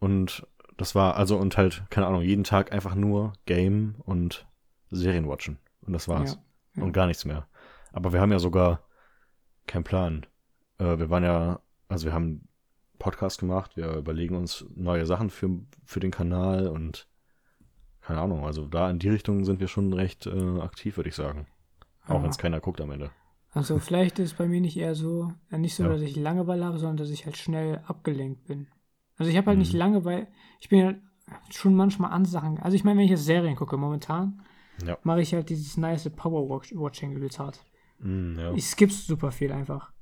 und das war, also und halt, keine Ahnung, jeden Tag einfach nur Game und Serien watchen. Und das war's. Ja, ja. Und gar nichts mehr. Aber wir haben ja sogar keinen Plan. Äh, wir waren ja, also wir haben Podcast gemacht, wir überlegen uns neue Sachen für, für den Kanal und keine Ahnung, also da in die Richtung sind wir schon recht äh, aktiv, würde ich sagen. Auch wenn es keiner guckt am Ende. Also vielleicht ist bei mir nicht eher so, nicht so, Ja. dass ich Langeweile habe, sondern dass ich halt schnell abgelenkt bin. Also ich habe halt nicht Mhm. Langeweile, ich bin halt schon manchmal an Sachen. Also ich meine, wenn ich jetzt Serien gucke, momentan Ja. mache ich halt dieses nice Power-Watching übelst hart. Mm, ja. Ich skippe super viel einfach.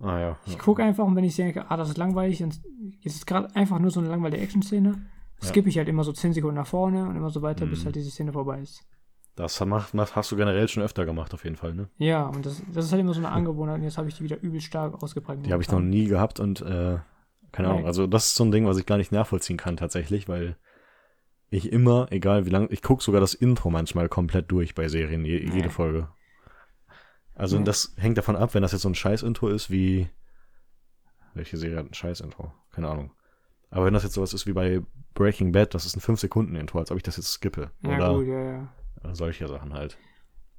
ah ja. Ich gucke einfach und wenn ich denke, ah, das ist langweilig, und jetzt ist gerade einfach nur so eine langweilige Action-Szene, skippe ich halt immer so 10 Sekunden nach vorne und immer so weiter, bis Mhm. halt diese Szene vorbei ist. Das macht, hast du generell schon öfter gemacht, auf jeden Fall, ne? Ja, und das, das ist halt immer so eine Angewohnheit und jetzt habe ich die wieder übel stark ausgeprägt. Die habe ich noch nie gehabt und äh, keine Ahnung. Also das ist so ein Ding, was ich gar nicht nachvollziehen kann tatsächlich, weil ich immer, egal wie lang, ich gucke sogar das Intro manchmal komplett durch bei Serien, je, jede Folge. Also Nee. das hängt davon ab, wenn das jetzt so ein Scheiß-Intro ist wie welche Serie hat ein Scheiß-Intro? Keine Ahnung. Aber wenn das jetzt sowas ist wie bei Breaking Bad, das ist ein 5-Sekunden-Intro, als ob ich das jetzt skippe. Ja, Oder gut, ja, ja. solche Sachen halt.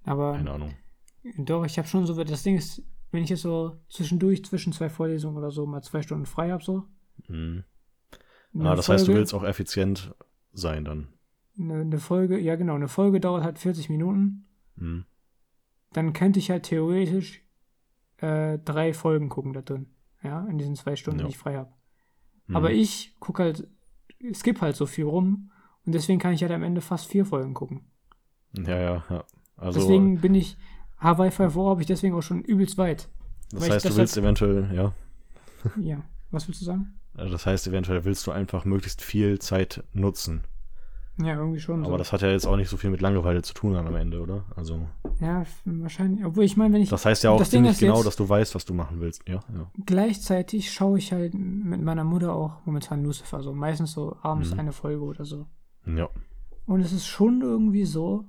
Aber Keine Ahnung. doch, ich habe schon so, das Ding ist, wenn ich jetzt so zwischendurch, zwischen zwei Vorlesungen oder so mal zwei Stunden frei habe, so. Mhm. Ah, das heißt, du Folge- willst auch effizient sein dann. Eine, eine Folge, ja genau, eine Folge dauert halt 40 Minuten. Mhm. Dann könnte ich halt theoretisch äh, drei Folgen gucken da drin. Ja, in diesen zwei Stunden, Ja. die ich frei habe. Mhm. Aber ich gucke halt, skip halt so viel rum und deswegen kann ich halt am Ende fast vier Folgen gucken. Ja, ja, ja. Also, deswegen bin ich, Hawaii 5 habe ich deswegen auch schon übelst weit. das heißt, du das willst eventuell, ja, [laughs] Ja, was willst du sagen? also das heißt, eventuell willst du einfach möglichst viel Zeit nutzen. Ja, irgendwie schon. Aber so. das hat ja jetzt auch nicht so viel mit Langeweile zu tun dann am Ende, oder? Also, Ja, wahrscheinlich. Obwohl ich meine, wenn ich das heißt ja auch ziemlich genau, dass du weißt, was du machen willst. Ja, ja. gleichzeitig schaue ich halt mit meiner Mutter auch momentan Lucifer, so meistens so abends Mhm. eine Folge oder so. Ja. Und es ist schon irgendwie so,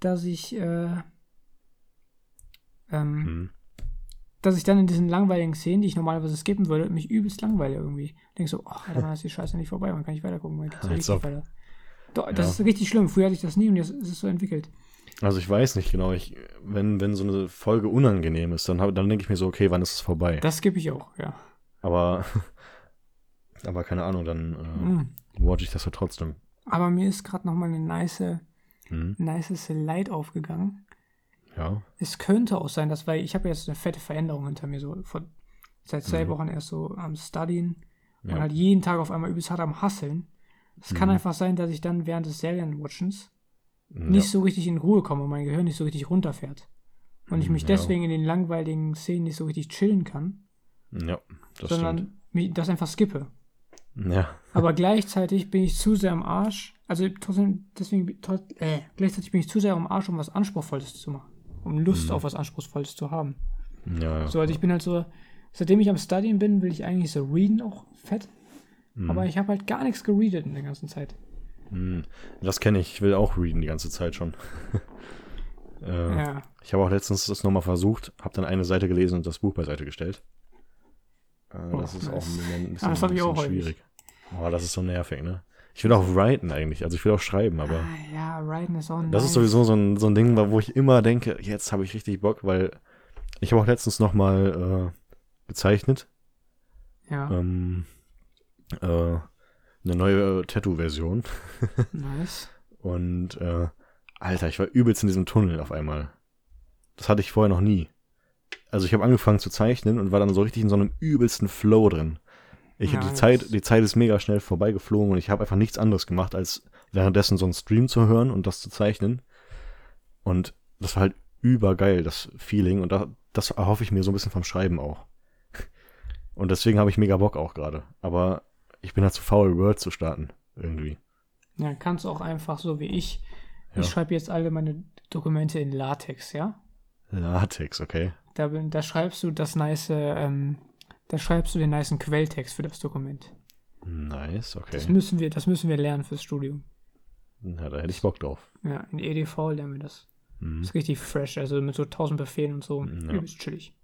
dass ich, äh, ähm, Mhm. dass ich dann in diesen langweiligen Szenen, die ich normalerweise skippen würde, mich übelst langweile irgendwie. Denk so, oh, Alter, [laughs] wann ist die Scheiße nicht vorbei, man kann nicht weitergucken, man geht so Als richtig ob. weiter. Doch, das Ja. ist richtig schlimm. Früher hatte ich das nie und jetzt ist es so entwickelt. Also ich weiß nicht genau, ich, wenn, wenn so eine Folge unangenehm ist, dann, hab- dann denke ich mir so, okay, wann ist es vorbei? Das skippe ich auch, ja. Aber, [laughs] aber keine Ahnung, dann äh, Mhm. watch ich das ja trotzdem. Aber mir ist gerade nochmal eine nice, Mhm. nice Slide aufgegangen. Ja. Es könnte auch sein, dass, weil ich habe jetzt eine fette Veränderung hinter mir, so vor, seit zwei Mhm. Wochen erst so am Studien und Ja. halt jeden Tag auf einmal übelst hart am Hasseln. Es kann Mhm. einfach sein, dass ich dann während des Serienwatchens ja. nicht so richtig in Ruhe komme und mein Gehirn nicht so richtig runterfährt. Und ich mich Ja. deswegen in den langweiligen Szenen nicht so richtig chillen kann, Ja, das sondern stimmt. das einfach skippe. Ja. Aber [laughs] gleichzeitig bin ich zu sehr am Arsch. Also trotzdem, deswegen, trotz, äh, gleichzeitig bin ich zu sehr am Arsch, um was Anspruchsvolles zu machen. Um Lust Mhm. auf was Anspruchsvolles zu haben. Ja, ja. So, also ich bin halt so, seitdem ich am Studieren bin, will ich eigentlich so readen auch fett. Mhm. Aber ich habe halt gar nichts gereadet in der ganzen Zeit. Mhm. Das kenne ich. Ich will auch readen die ganze Zeit schon. [laughs] äh, Ja. Ich habe auch letztens das nochmal versucht, habe dann eine Seite gelesen und das Buch beiseite gestellt. Äh, Oh, das ist auch nice. ein, ein bisschen, Ah, das ich bisschen auch häufig. schwierig. Oh, das ist so nervig, ne? Ich will auch writen eigentlich, also ich will auch schreiben, aber Ah, ja, Raiden ist auch nice. das ist sowieso so ein, so ein Ding, wo ich immer denke, jetzt habe ich richtig Bock, weil ich habe auch letztens nochmal äh, gezeichnet. Ja, Ähm, äh, eine neue Tattoo-Version. nice. [laughs] Und äh, Alter, ich war übelst in diesem Tunnel auf einmal. Das hatte ich vorher noch nie. Also ich habe angefangen zu zeichnen und war dann so richtig in so einem übelsten Flow drin. Ich Ja, die Zeit, die Zeit ist mega schnell vorbeigeflogen und ich habe einfach nichts anderes gemacht, als währenddessen so einen Stream zu hören und das zu zeichnen. Und das war halt übergeil, das Feeling. Und da, das erhoffe ich mir so ein bisschen vom Schreiben auch. Und deswegen habe ich mega Bock auch gerade. Aber ich bin halt zu faul, Word zu starten. Irgendwie. Ja, kannst du auch einfach so wie ich. Ja. Ich schreibe jetzt alle meine Dokumente in Latex, ja? Latex, okay. Da, da schreibst du das nice, ähm, da schreibst du den nicen Quelltext für das Dokument. Nice, okay. Das müssen wir, das müssen wir lernen fürs Studium. Ja, da hätte ich Bock drauf. Ja, in EDV lernen wir das. Mhm. Das ist richtig fresh, also mit so tausend Befehlen und so. Ja. Übelst chillig.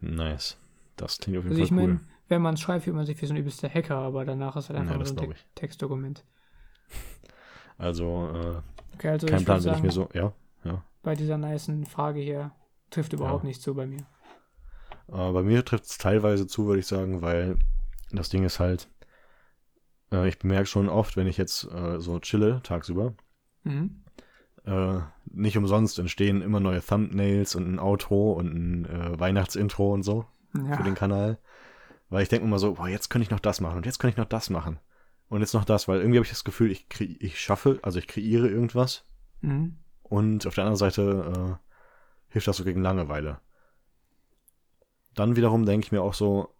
Nice. Das klingt auf jeden Also ich Fall cool. meine, wenn man schreibt, fühlt man sich wie so ein übelster Hacker, aber danach ist halt einfach Ja, so ein Te. Textdokument. Also, äh, Okay, also kein ich Plan, wenn ich mir so, ja. bei dieser nicen Frage hier trifft überhaupt Ja. nicht zu bei mir. Äh, bei mir trifft es teilweise zu, würde ich sagen, weil das Ding ist halt, äh, ich bemerke schon oft, wenn ich jetzt äh, so chille tagsüber, Mhm. äh, nicht umsonst entstehen immer neue Thumbnails und ein Outro und ein äh, Weihnachtsintro und so Ja. für den Kanal. Weil ich denke immer so, boah, jetzt könnte ich noch das machen und jetzt könnte ich noch das machen. Und jetzt noch das, weil irgendwie habe ich das Gefühl, ich, ich schaffe, also ich kreiere irgendwas Mhm. und auf der anderen Seite äh, hilft das so gegen Langeweile. Dann wiederum denke ich mir auch so,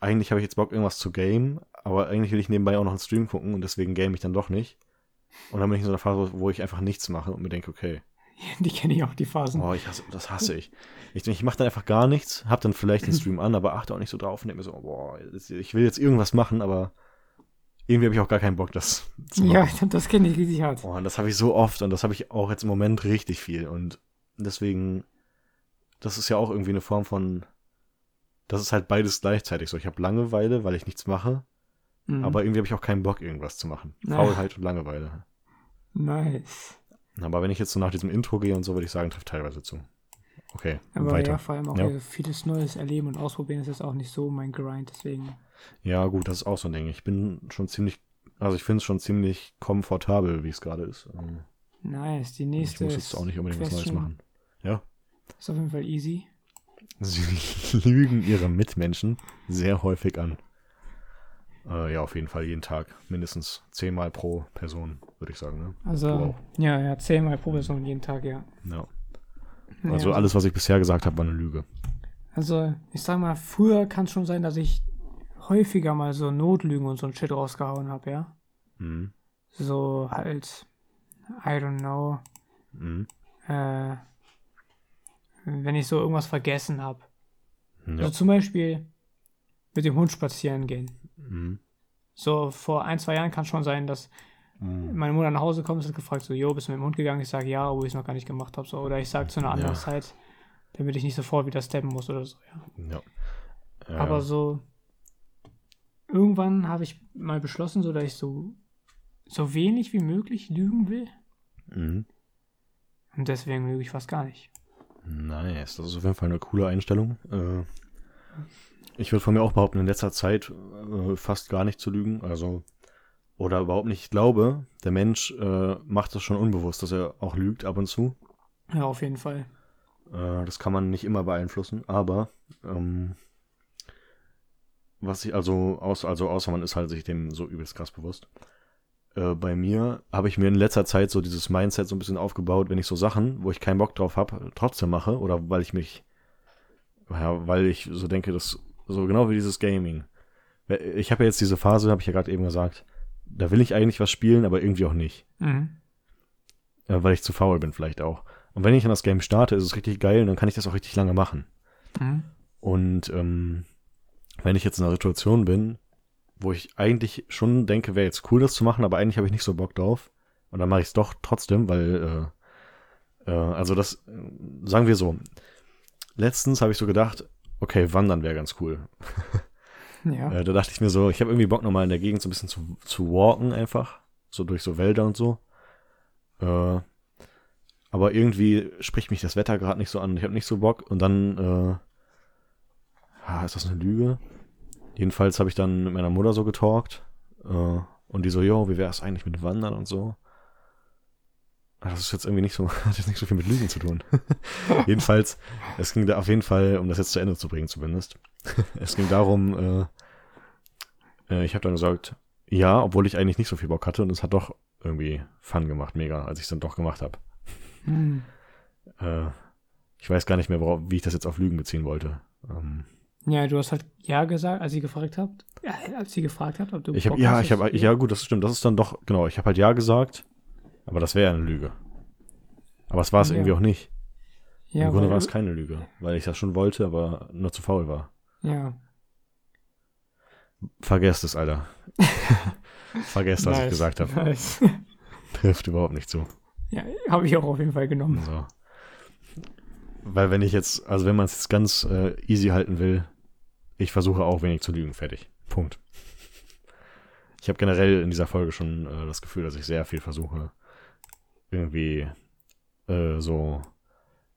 eigentlich habe ich jetzt Bock, irgendwas zu game, aber eigentlich will ich nebenbei auch noch einen Stream gucken und deswegen game ich dann doch nicht. Und dann bin ich in so einer Phase, wo ich einfach nichts mache und mir denke, okay, [laughs] Die kenne ich auch, die Phasen. oh, ich hasse, das hasse ich. Ich, ich mache dann einfach gar nichts, hab dann vielleicht den [laughs] Stream an, aber achte auch nicht so drauf und denke mir so, boah, ich will jetzt irgendwas machen, aber irgendwie habe ich auch gar keinen Bock, das [laughs] zu machen. Ja, das kenne ich richtig hart. Oh, und das habe ich so oft und das habe ich auch jetzt im Moment richtig viel. Und deswegen, das ist ja auch irgendwie eine Form von, das ist halt beides gleichzeitig so. Ich habe Langeweile, weil ich nichts mache, Mhm. aber irgendwie habe ich auch keinen Bock, irgendwas zu machen. Faulheit und Langeweile. Nice. Aber wenn ich jetzt so nach diesem Intro gehe und so, würde ich sagen, trifft teilweise zu. Okay, Aber weiter. ja, vor allem auch Ja. vieles Neues erleben und ausprobieren ist jetzt auch nicht so mein Grind, deswegen. Ja, gut, das ist auch so ein Ding. Ich bin schon ziemlich, also ich finde es schon ziemlich komfortabel, wie es gerade ist. Ähm, Nice. Die Ich nächste muss jetzt auch nicht unbedingt was Neues Question machen. Ja. ist auf jeden Fall easy. Sie [laughs] lügen ihre Mitmenschen sehr häufig an. Äh, ja, auf jeden Fall jeden Tag. Mindestens zehnmal pro Person, würde ich sagen. Ne? Also, Wow. ja, ja, zehnmal pro Person jeden Tag, ja. Ja. Also ja. alles, was ich bisher gesagt habe, war eine Lüge. Also, ich sag mal, früher kann es schon sein, dass ich häufiger mal so Notlügen und so ein Shit rausgehauen habe, ja. Mhm. So halt, I don't know, Mhm. äh, wenn ich so irgendwas vergessen habe. Ja. Also zum Beispiel mit dem Hund spazieren gehen. Mhm. So vor ein, zwei Jahren kann es schon sein, dass Mhm. meine Mutter nach Hause kommt und hat gefragt, so, jo, bist du mit dem Hund gegangen? Ich sage ja, obwohl ich es noch gar nicht gemacht habe. So. Oder ich sage zu einer anderen Ja. Zeit, damit ich nicht sofort wieder steppen muss oder so, ja. Ja. Äh, Aber so, irgendwann habe ich mal beschlossen, so dass ich so, so wenig wie möglich lügen will. mhm. Und deswegen lüge ich fast gar nicht. Nice. Das ist auf jeden Fall eine coole Einstellung. Äh, ich würde von mir auch behaupten, in letzter Zeit äh, fast gar nicht zu lügen. Also, oder überhaupt nicht. Ich glaube, der Mensch äh, macht das schon unbewusst, dass er auch lügt ab und zu. Ja, auf jeden Fall. Äh, das kann man nicht immer beeinflussen, aber ähm, was ich also aus, also außer man ist halt sich dem so übelst krass bewusst. Äh, bei mir habe ich mir in letzter Zeit so dieses Mindset so ein bisschen aufgebaut, wenn ich so Sachen, wo ich keinen Bock drauf habe, trotzdem mache oder weil ich mich, ja, weil ich so denke, dass so genau wie dieses Gaming. Ich habe ja jetzt diese Phase, habe ich ja gerade eben gesagt, da will ich eigentlich was spielen, aber irgendwie auch nicht. Mhm. Äh, weil ich zu faul bin vielleicht auch. Und wenn ich an das Game starte, ist es richtig geil und dann kann ich das auch richtig lange machen. Mhm. Und ähm, wenn ich jetzt in einer Situation bin, wo ich eigentlich schon denke, wäre jetzt cool, das zu machen, aber eigentlich habe ich nicht so Bock drauf. Und dann mache ich es doch trotzdem, weil, äh, äh, also das, sagen wir so, letztens habe ich so gedacht, okay, wandern wäre ganz cool. [laughs] Ja. Äh, da dachte ich mir so, ich habe irgendwie Bock nochmal in der Gegend so ein bisschen zu, zu walken einfach. So durch so Wälder und so. Äh, aber irgendwie spricht mich das Wetter gerade nicht so an. Ich habe nicht so Bock. Und dann, äh, ah, ist das eine Lüge? Jedenfalls habe ich dann mit meiner Mutter so getalkt. Äh, und die so, jo, wie wäre es eigentlich mit Wandern und so? Das ist jetzt irgendwie nicht so, [laughs] hat jetzt nicht so viel mit Lügen zu tun. [laughs] Jedenfalls, es ging da auf jeden Fall, um das jetzt zu Ende zu bringen zumindest. [laughs] es ging darum, äh, äh, ich habe dann gesagt, ja, obwohl ich eigentlich nicht so viel Bock hatte und es hat doch irgendwie Fun gemacht, mega, als ich es dann doch gemacht habe. Mhm. Äh, ich weiß gar nicht mehr, worauf, wie ich das jetzt auf Lügen beziehen wollte. Ähm, Ja, du hast halt ja gesagt, als sie gefragt habt, ja, als sie gefragt hat, ob du ich habe, Bock ja, hast, ich habe, ja gut, das stimmt, das ist dann doch, genau, ich habe halt ja gesagt, aber das wäre ja eine Lüge. Aber es war es Ja. irgendwie auch nicht. ja, Im Grunde war es keine Lüge, weil ich das schon wollte, aber nur zu faul war. Ja, Vergesst es, Alter. [laughs] Vergesst, was ich Nice, gesagt habe. nice. [laughs] Trifft überhaupt nicht zu. ja, habe ich auch auf jeden Fall genommen. So. Weil wenn ich jetzt, also wenn man es jetzt ganz äh, easy halten will, ich versuche auch wenig zu lügen. Fertig. Punkt. Ich habe generell in dieser Folge schon äh, das Gefühl, dass ich sehr viel versuche, irgendwie äh, so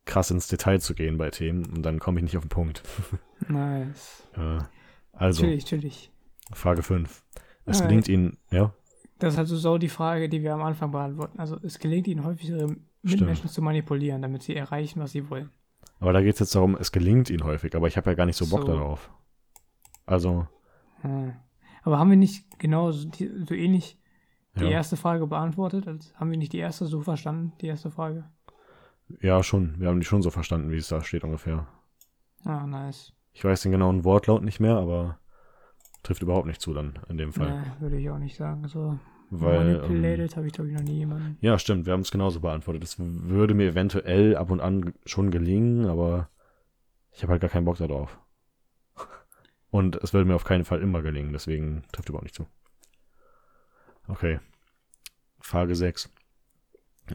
krass ins Detail zu gehen bei Themen und dann komme ich nicht auf den Punkt. [laughs] Nice. äh, also, Natürlich, natürlich. Frage 5. Es Alright. gelingt Ihnen, ja, Das ist halt so sau die Frage, die wir am Anfang beantworten. Also es gelingt ihnen häufig, ihre Mitmenschen zu manipulieren, damit sie erreichen, was sie wollen. aber da geht es jetzt darum, es gelingt Ihnen häufig, aber ich habe ja gar nicht so Bock So. darauf. Also, Hm. Aber haben wir nicht genau so, so ähnlich die ja, erste Frage beantwortet? Also haben wir nicht die erste so verstanden, die erste Frage? ja, schon. Wir haben die schon so verstanden, wie es da steht ungefähr. Ah, nice. Ich weiß den genauen Wortlaut nicht mehr, aber trifft überhaupt nicht zu dann in dem Fall. Nee, würde ich auch nicht sagen. So Weil, ähm, manipulated habe ich, glaube ich, noch nie jemanden. ja, stimmt, wir haben es genauso beantwortet. Es würde mir eventuell ab und an schon gelingen, aber ich habe halt gar keinen Bock darauf. [laughs] Und es würde mir auf keinen Fall immer gelingen, deswegen trifft überhaupt nicht zu. Okay. Frage 6.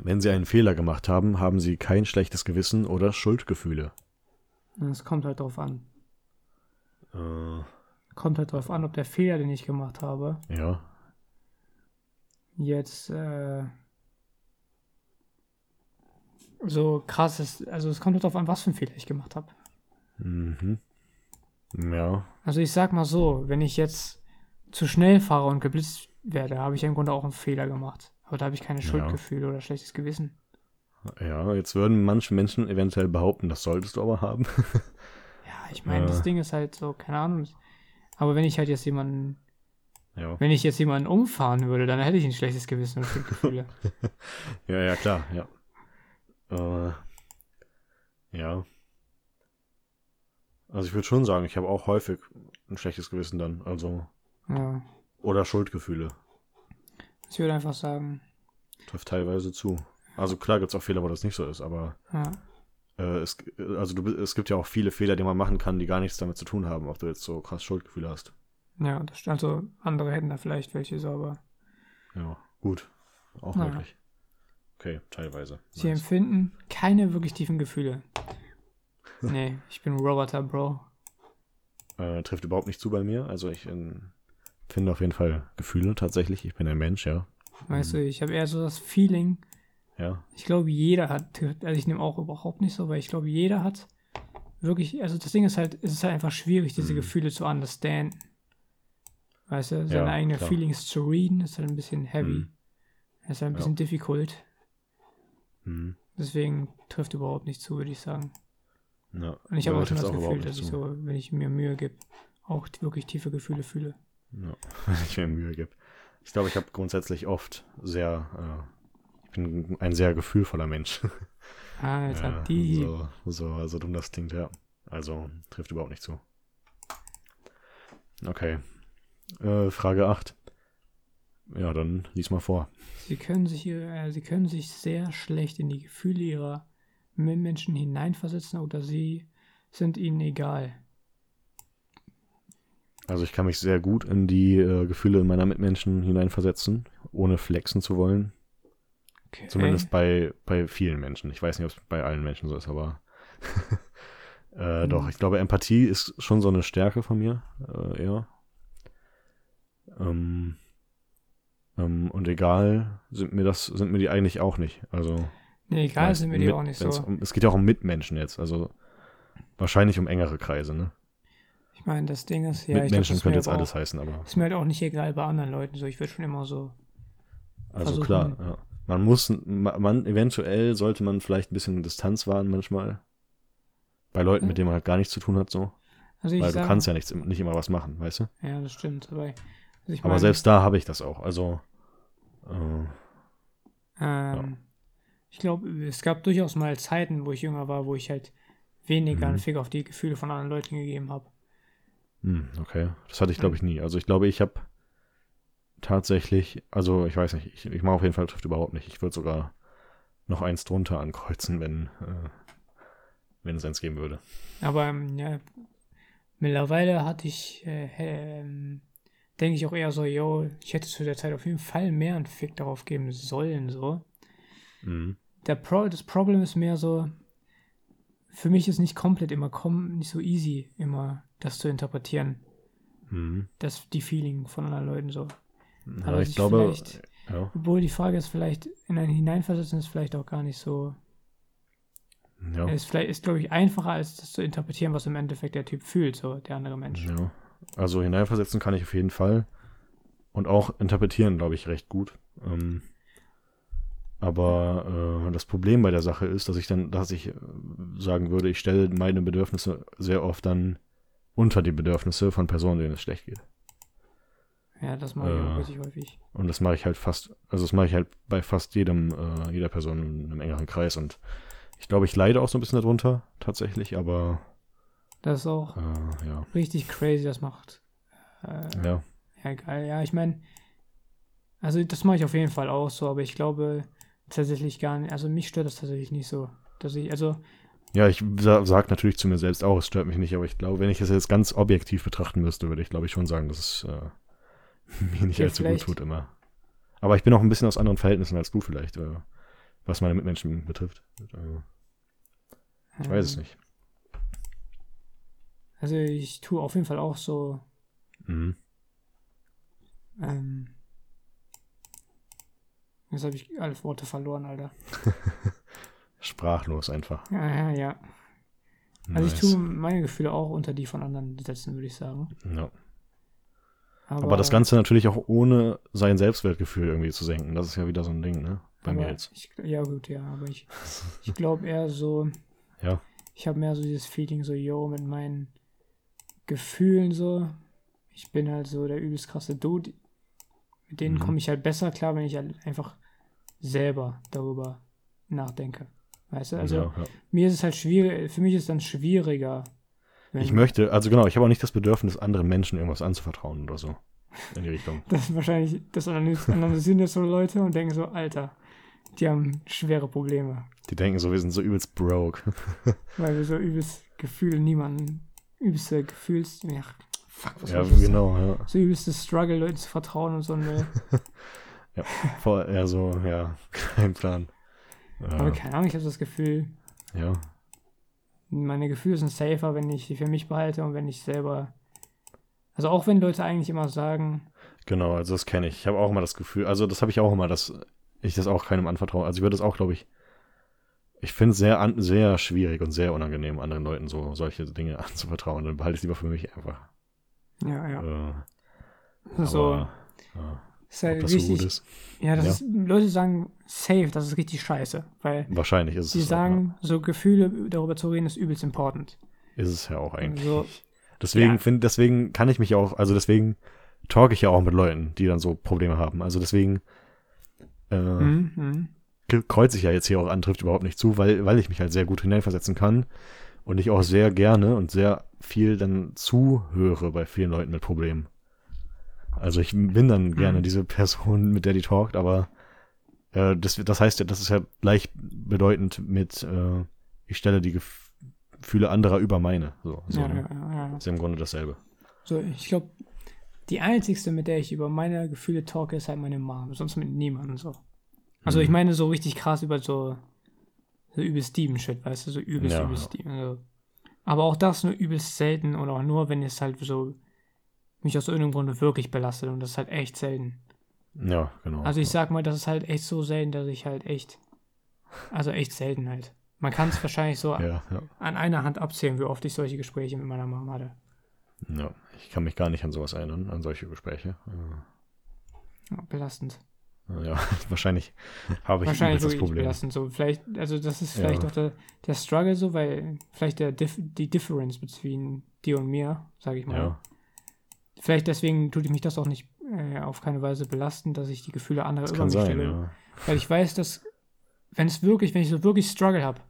Wenn Sie einen Fehler gemacht haben, haben Sie kein schlechtes Gewissen oder Schuldgefühle. Es kommt halt drauf an. Äh, Kommt halt drauf an, ob der Fehler, den ich gemacht habe, ja. jetzt äh, so krass ist. Also es kommt halt drauf an, was für einen Fehler ich gemacht habe. Mhm. Ja. Also ich sag mal so, wenn ich jetzt zu schnell fahre und geblitzt werde, habe ich im Grunde auch einen Fehler gemacht. Aber da habe ich keine Ja. Schuldgefühle oder schlechtes Gewissen. Ja, jetzt würden manche Menschen eventuell behaupten, das solltest du aber haben. [laughs] Ja, ich meine, Äh. das Ding ist halt so, keine Ahnung. Aber wenn ich halt jetzt jemanden, ja. wenn ich jetzt jemanden umfahren würde, dann hätte ich ein schlechtes Gewissen und Schuldgefühle. [laughs] Ja, ja, klar, ja. Äh, ja. Also ich würde schon sagen, ich habe auch häufig ein schlechtes Gewissen dann, also ja. Oder Schuldgefühle. Ich würde einfach sagen, Trifft teilweise zu. Also klar gibt es auch Fehler, wo das nicht so ist, aber ja, äh, es, also du, es gibt ja auch viele Fehler, die man machen kann, die gar nichts damit zu tun haben, ob du jetzt so krass Schuldgefühle hast. ja, das stimmt. Also andere hätten da vielleicht welche so, aber Ja, gut. Auch Naja. möglich. Okay, teilweise. sie Nice. empfinden keine wirklich tiefen Gefühle. [laughs] Nee, ich bin Roboter, Bro. Äh, trifft überhaupt nicht zu bei mir. Also ich ähm, finde auf jeden Fall Gefühle tatsächlich. Ich bin ein Mensch, ja. Weißt Mhm. du, ich habe eher so das Feeling, Ja. ich glaube, jeder hat, also ich nehme auch überhaupt nicht so, weil ich glaube, jeder hat wirklich, also das Ding ist halt, es ist halt einfach schwierig, diese Mhm. Gefühle zu understanden. Weißt du, seine Ja, eigenen klar. Feelings zu readen, ist halt ein bisschen heavy. Mhm. Ist halt ein Ja. bisschen difficult. Mhm. Deswegen trifft überhaupt nicht zu, würde ich sagen. ja. Und ich Ja, habe auch schon das Gefühl, dass ich so, wenn ich mir Mühe gebe, auch wirklich tiefe Gefühle fühle. Ja. [laughs] Wenn ich mir Mühe gebe. Ich glaube, ich habe grundsätzlich oft sehr, äh, ich bin ein sehr gefühlvoller Mensch. [laughs] Alter, ja, die. so, so, so dumm das klingt, ja. Also trifft überhaupt nicht zu. Okay. Äh, Frage 8. Ja, dann lies mal vor. Sie können sich äh, sie können sich sehr schlecht in die Gefühle ihrer Mitmenschen hineinversetzen oder sie sind ihnen egal. Also ich kann mich sehr gut in die äh, Gefühle meiner Mitmenschen hineinversetzen, ohne flexen zu wollen. Okay. Zumindest bei, bei vielen Menschen. Ich weiß nicht, ob es bei allen Menschen so ist, aber [laughs] äh, Hm. doch, ich glaube, Empathie ist schon so eine Stärke von mir, äh, eher. Ähm, ähm, und egal sind mir das, sind mir die eigentlich auch nicht. Also Nee, egal sind mir die mit- auch nicht so. Um, es geht ja auch um Mitmenschen jetzt, also wahrscheinlich um engere Kreise, ne? Ich meine, das Ding ist, ja, ich Mitmenschen das ist könnte jetzt aber alles auch, heißen, aber Ist mir halt auch nicht egal bei anderen Leuten so. Ich würde schon immer so. Also klar, ja. Man muss, ma- man, eventuell sollte man vielleicht ein bisschen Distanz wahren manchmal. Bei Leuten, mit denen man halt gar nichts zu tun hat, so. Also ich Weil sag, du kannst ja nichts, nicht immer was machen, weißt du? Ja, das stimmt. Aber, also ich Aber meine, selbst da habe ich das auch. Also, äh, Ähm, Ich glaube, es gab durchaus mal Zeiten, wo ich jünger war, wo ich halt weniger Mhm. einen Fick auf die Gefühle von anderen Leuten gegeben habe. Hm, okay. Das hatte ich, glaube ich, nie. Also ich glaube, ich habe tatsächlich, also ich weiß nicht, ich, ich mache auf jeden Fall trifft überhaupt nicht. Ich würde sogar noch eins drunter ankreuzen, wenn, äh, wenn es eins geben würde. Aber ähm, ja, mittlerweile hatte ich, äh, ähm, denke ich auch eher so, yo, ich hätte zu der Zeit auf jeden Fall mehr einen Fick darauf geben sollen, so. Mhm. Der Pro das Problem ist mehr so, für mich ist nicht komplett immer kom nicht so easy, immer das zu interpretieren. Mhm. Das, die Feeling von anderen Leuten so. Ja, Aber ich glaube, ja, Obwohl die Frage ist vielleicht, in ein Hineinversetzen ist vielleicht auch gar nicht so. ja, Ist vielleicht, ist glaube ich einfacher, als das zu interpretieren, was im Endeffekt der Typ fühlt, so der andere Mensch. ja. Also hineinversetzen kann ich auf jeden Fall. Und auch interpretieren, glaube ich, recht gut. Ähm, aber äh, das Problem bei der Sache ist, dass ich dann, dass ich äh, sagen würde, ich stelle meine Bedürfnisse sehr oft dann unter die Bedürfnisse von Personen, denen es schlecht geht. Ja, das mache ich auch Äh. richtig häufig. Und das mache ich halt fast, also das mache ich halt bei fast jedem, äh, jeder Person in einem engeren Kreis. Und ich glaube, ich leide auch so ein bisschen darunter, tatsächlich, aber Das ist auch äh, ja. richtig crazy, das macht. Äh, Ja. Ja, geil. Ja, ich meine, also das mache ich auf jeden Fall auch so, aber ich glaube tatsächlich gar nicht, also mich stört das tatsächlich nicht so. Dass ich, also, Ja, ich sa sag natürlich zu mir selbst auch, es stört mich nicht, aber ich glaube, wenn ich es jetzt ganz objektiv betrachten müsste, würde ich, glaube ich, schon sagen, dass es äh, [laughs] mir nicht Ja, allzu gut tut immer. Aber ich bin auch ein bisschen aus anderen Verhältnissen als du vielleicht, äh, was meine Mitmenschen betrifft. Äh, ich weiß es ähm, nicht. Also ich tue auf jeden Fall auch so, Mhm. ähm, jetzt habe ich alle Worte verloren, Alter. [laughs] Sprachlos einfach. Ja, ja, ja. Also ich tue meine Gefühle auch unter die von anderen setzen, würde ich sagen. Ja. Aber, Aber das Ganze natürlich auch ohne sein Selbstwertgefühl irgendwie zu senken. Das ist ja wieder so ein Ding, ne? Bei mir jetzt. Ich, ja, gut, ja, aber ich, [laughs] ich glaube eher so, Ja. ich habe mehr so dieses Feeling, so, yo, mit meinen Gefühlen so. Ich bin halt so der übelst krasse Dude. Mit denen Mhm. komme ich halt besser klar, wenn ich halt einfach selber darüber nachdenke. Weißt du? Also ja, ja. mir ist es halt schwierig, für mich ist es dann schwieriger. wenn- Ich möchte, also genau, ich habe auch nicht das Bedürfnis, anderen Menschen irgendwas anzuvertrauen oder so. In die Richtung. [laughs] Das ist wahrscheinlich, das analys- analysieren jetzt so Leute und denken so, Alter, die haben schwere Probleme. Die denken so, wir sind so übelst broke. [laughs] Weil wir so übelst Gefühle niemanden, übelste Gefühls, ja, fuck, was ja, soll ich das genau, ja. So übelste Struggle, Leuten zu vertrauen und so eine, [laughs] Voll, ja, so, ja, [laughs] kein Plan. aber Ja, keine Ahnung, ich habe das Gefühl, ja, meine Gefühle sind safer, wenn ich die für mich behalte und wenn ich selber, also auch wenn Leute eigentlich immer sagen, genau, also das kenne ich. Ich habe auch immer das Gefühl, also das habe ich auch immer, dass ich das auch keinem anvertraue. Also ich würde das auch, glaube ich, ich finde es sehr, an, sehr schwierig und sehr unangenehm, anderen Leuten so solche Dinge [laughs] anzuvertrauen. Dann behalte ich es lieber für mich einfach. Ja, ja, Äh, so, aber, ja, ist halt das so wichtig, gut ist. ja, das Ja. ist, Leute sagen safe, das ist richtig scheiße, weil Wahrscheinlich ist es sie es auch, sagen, so Gefühle darüber zu reden ist übelst important. ja. Ist es ja auch eigentlich. So, Deswegen Ja. find, deswegen kann ich mich auch, also deswegen talk ich ja auch mit Leuten, die dann so Probleme haben. Also deswegen äh, mhm, mhm. kreuze ich ja jetzt hier auch an, trifft überhaupt nicht zu, weil, weil ich mich halt sehr gut hineinversetzen kann und ich auch sehr gerne und sehr viel dann zuhöre bei vielen Leuten mit Problemen. Also ich bin dann gerne Mhm. diese Person, mit der die talkt, aber äh, das, das heißt ja, das ist ja gleichbedeutend mit, äh, ich stelle die Gef- Gefühle anderer über meine. So, so ja, ne? ja, ja, ja. Ist im Grunde dasselbe. So, ich glaube, die einzigste, mit der ich über meine Gefühle talke, ist halt meine Mom. Sonst mit niemandem so. Also ich Mhm. meine so richtig krass über so, so übelst Steven-Shit, weißt du, so übelst, Ja, übelst ja. Steven. So. Aber auch das nur übelst selten und auch nur, wenn es halt so mich aus irgendeinem Grunde wirklich belastet und das ist halt echt selten. Ja, genau. Also ich sag mal, das ist halt echt so selten, dass ich halt echt, also echt selten halt. Man kann es wahrscheinlich so [laughs] ja, ja, an einer Hand abzählen, wie oft ich solche Gespräche mit meiner Mom hatte. ja. Ich kann mich gar nicht an sowas erinnern, an solche Gespräche. Ja, belastend. Ja, [laughs] wahrscheinlich habe ich Wahrscheinlich das Problem. belastend. So, vielleicht, also das ist vielleicht Ja. auch der, der Struggle so, weil vielleicht der Dif die Difference zwischen dir und mir, sage ich mal. Ja, Vielleicht deswegen tut mich das auch nicht äh, auf keine Weise belasten, dass ich die Gefühle anderer das über mich sein, stelle. ja. Weil ich weiß, dass, wenn es wirklich, wenn ich so wirklich Struggle habe,